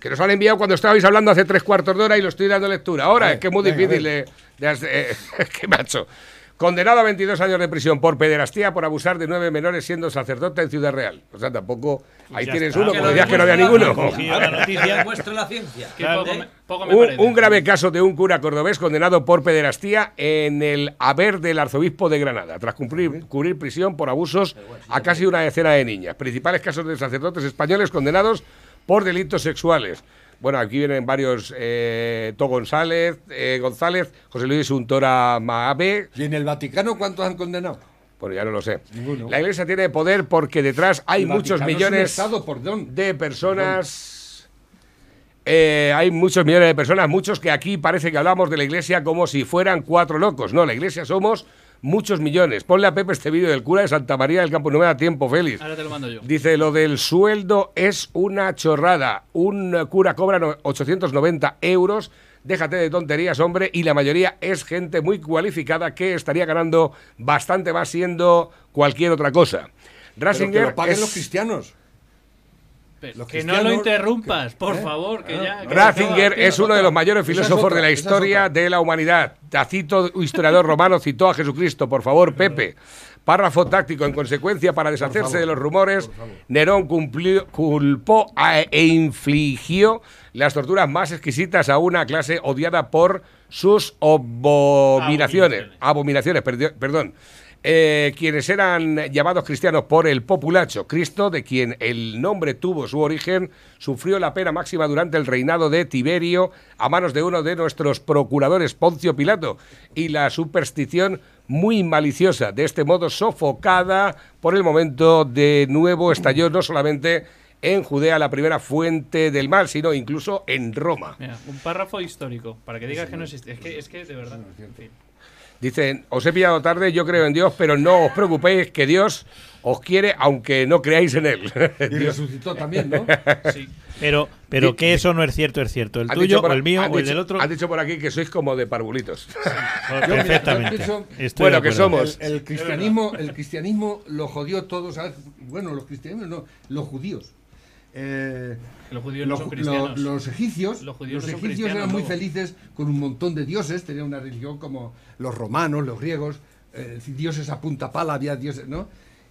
que nos han enviado cuando estabais hablando hace tres cuartos de hora y lo estoy dando lectura. Ahora, es que es muy venga, difícil de... de eh, es que macho. Condenado a 22 años de prisión por pederastía por abusar de nueve menores siendo sacerdote en Ciudad Real. O sea, tampoco. Ahí ya tienes está. uno, Que como decías que no había ninguno. La noticia. demuestre la ciencia. Que poco me, poco me Un, parece. un grave caso de un cura cordobés condenado por pederastía en el haber del arzobispo de Granada, tras cumplir, cubrir prisión por abusos a casi una decena de niñas. Principales casos de sacerdotes españoles condenados por delitos sexuales. Bueno, aquí vienen varios, eh, To González, eh, González, José Luis Untora Maabe, ¿Y en el Vaticano cuántos han condenado? bueno, ya no lo sé. Ninguno. La iglesia tiene poder porque detrás hay El muchos Vaticano es un millones estado, perdón. de personas. Eh, hay muchos millones de personas, muchos que aquí parece que hablamos de la iglesia como si fueran cuatro locos. No, la iglesia somos muchos millones. Ponle a Pepe este vídeo del cura de Santa María del Campo. No me da tiempo, Félix. Ahora te lo mando yo. Dice, lo del sueldo es una chorrada. Un cura cobra no- 890 euros. Déjate de tonterías, hombre. Y la mayoría es gente muy cualificada que estaría ganando bastante más siendo cualquier otra cosa. Pero que lo paguen es- los cristianos. Pero que no lo interrumpas, por ¿Eh? favor, que ya. que se Ratzinger acaba, es uno de los mayores filósofos otra, de la historia de la humanidad. Tacito, historiador romano, citó a Jesucristo. Por favor, Pepe. Párrafo táctico. En consecuencia, para deshacerse de los rumores, Nerón cumplió- culpó a- e infligió las torturas más exquisitas a una clase odiada por sus abominaciones. Abominaciones. Abominaciones, perdón. Eh, quienes eran llamados cristianos por el populacho, Cristo, de quien el nombre tuvo su origen, sufrió la pena máxima durante el reinado de Tiberio a manos de uno de nuestros procuradores, Poncio Pilato, y la superstición muy maliciosa, de este modo sofocada por el momento de nuevo estalló no solamente en Judea, la primera fuente del mal, sino incluso en Roma. Mira, un párrafo histórico, para que digas que no existe. Es que, es que de verdad. en fin. Dicen, os he pillado tarde, yo creo en Dios, pero no os preocupéis que Dios os quiere aunque no creáis en Él. Y resucitó también, ¿no? Sí. Pero, pero que eso no es cierto, es cierto. El tuyo por o el mío o el dicho- del otro. Han dicho por aquí que sois como de parvulitos. Yo, mira, Perfectamente. yo pienso- Estoy Bueno, que somos. El, el cristianismo, el cristianismo lo jodió todo, ¿sabes? Bueno, los cristianos no, los judíos. Eh, los judíos no los, son lo- cristianos. los egipcios, Los judíos no son egipcios eran muy felices con un montón de dioses, tenían una religión como los romanos, los griegos, eh, dioses a punta pala, había dioses, ¿no?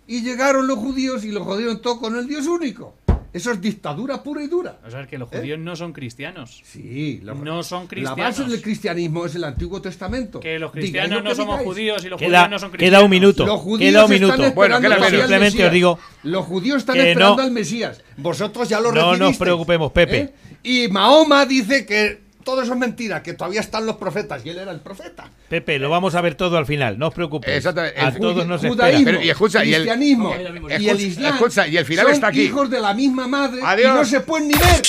Y llegaron los judíos y lo jodieron todo con el Dios único. Eso es dictadura pura y dura. O sea, que los ¿Eh? judíos no son cristianos. Sí, la- No son La cristianos. base del cristianos es el Antiguo Testamento. Que los Digáis cristianos no somos digáis. judíos y los Queda, judíos no son cristianos. queda un minuto. Los judíos Queda un minuto. Bueno. Mesías. Simplemente os digo Los judíos están esperando no- al Mesías. Vosotros ya lo No nos preocupemos, Pepe. ¿Eh? Y Mahoma dice que todo eso es mentira, que todavía están los profetas y él era el profeta. Pepe, lo vamos a ver todo al final. No os preocupéis. Exactamente. A El todos nos espera. Judaísmo, Pero, y escucha, y el- cristianismo y el Escucha, Islam escucha, y el final son está aquí. hijos de la misma madre Adiós. y no se pueden ni ver.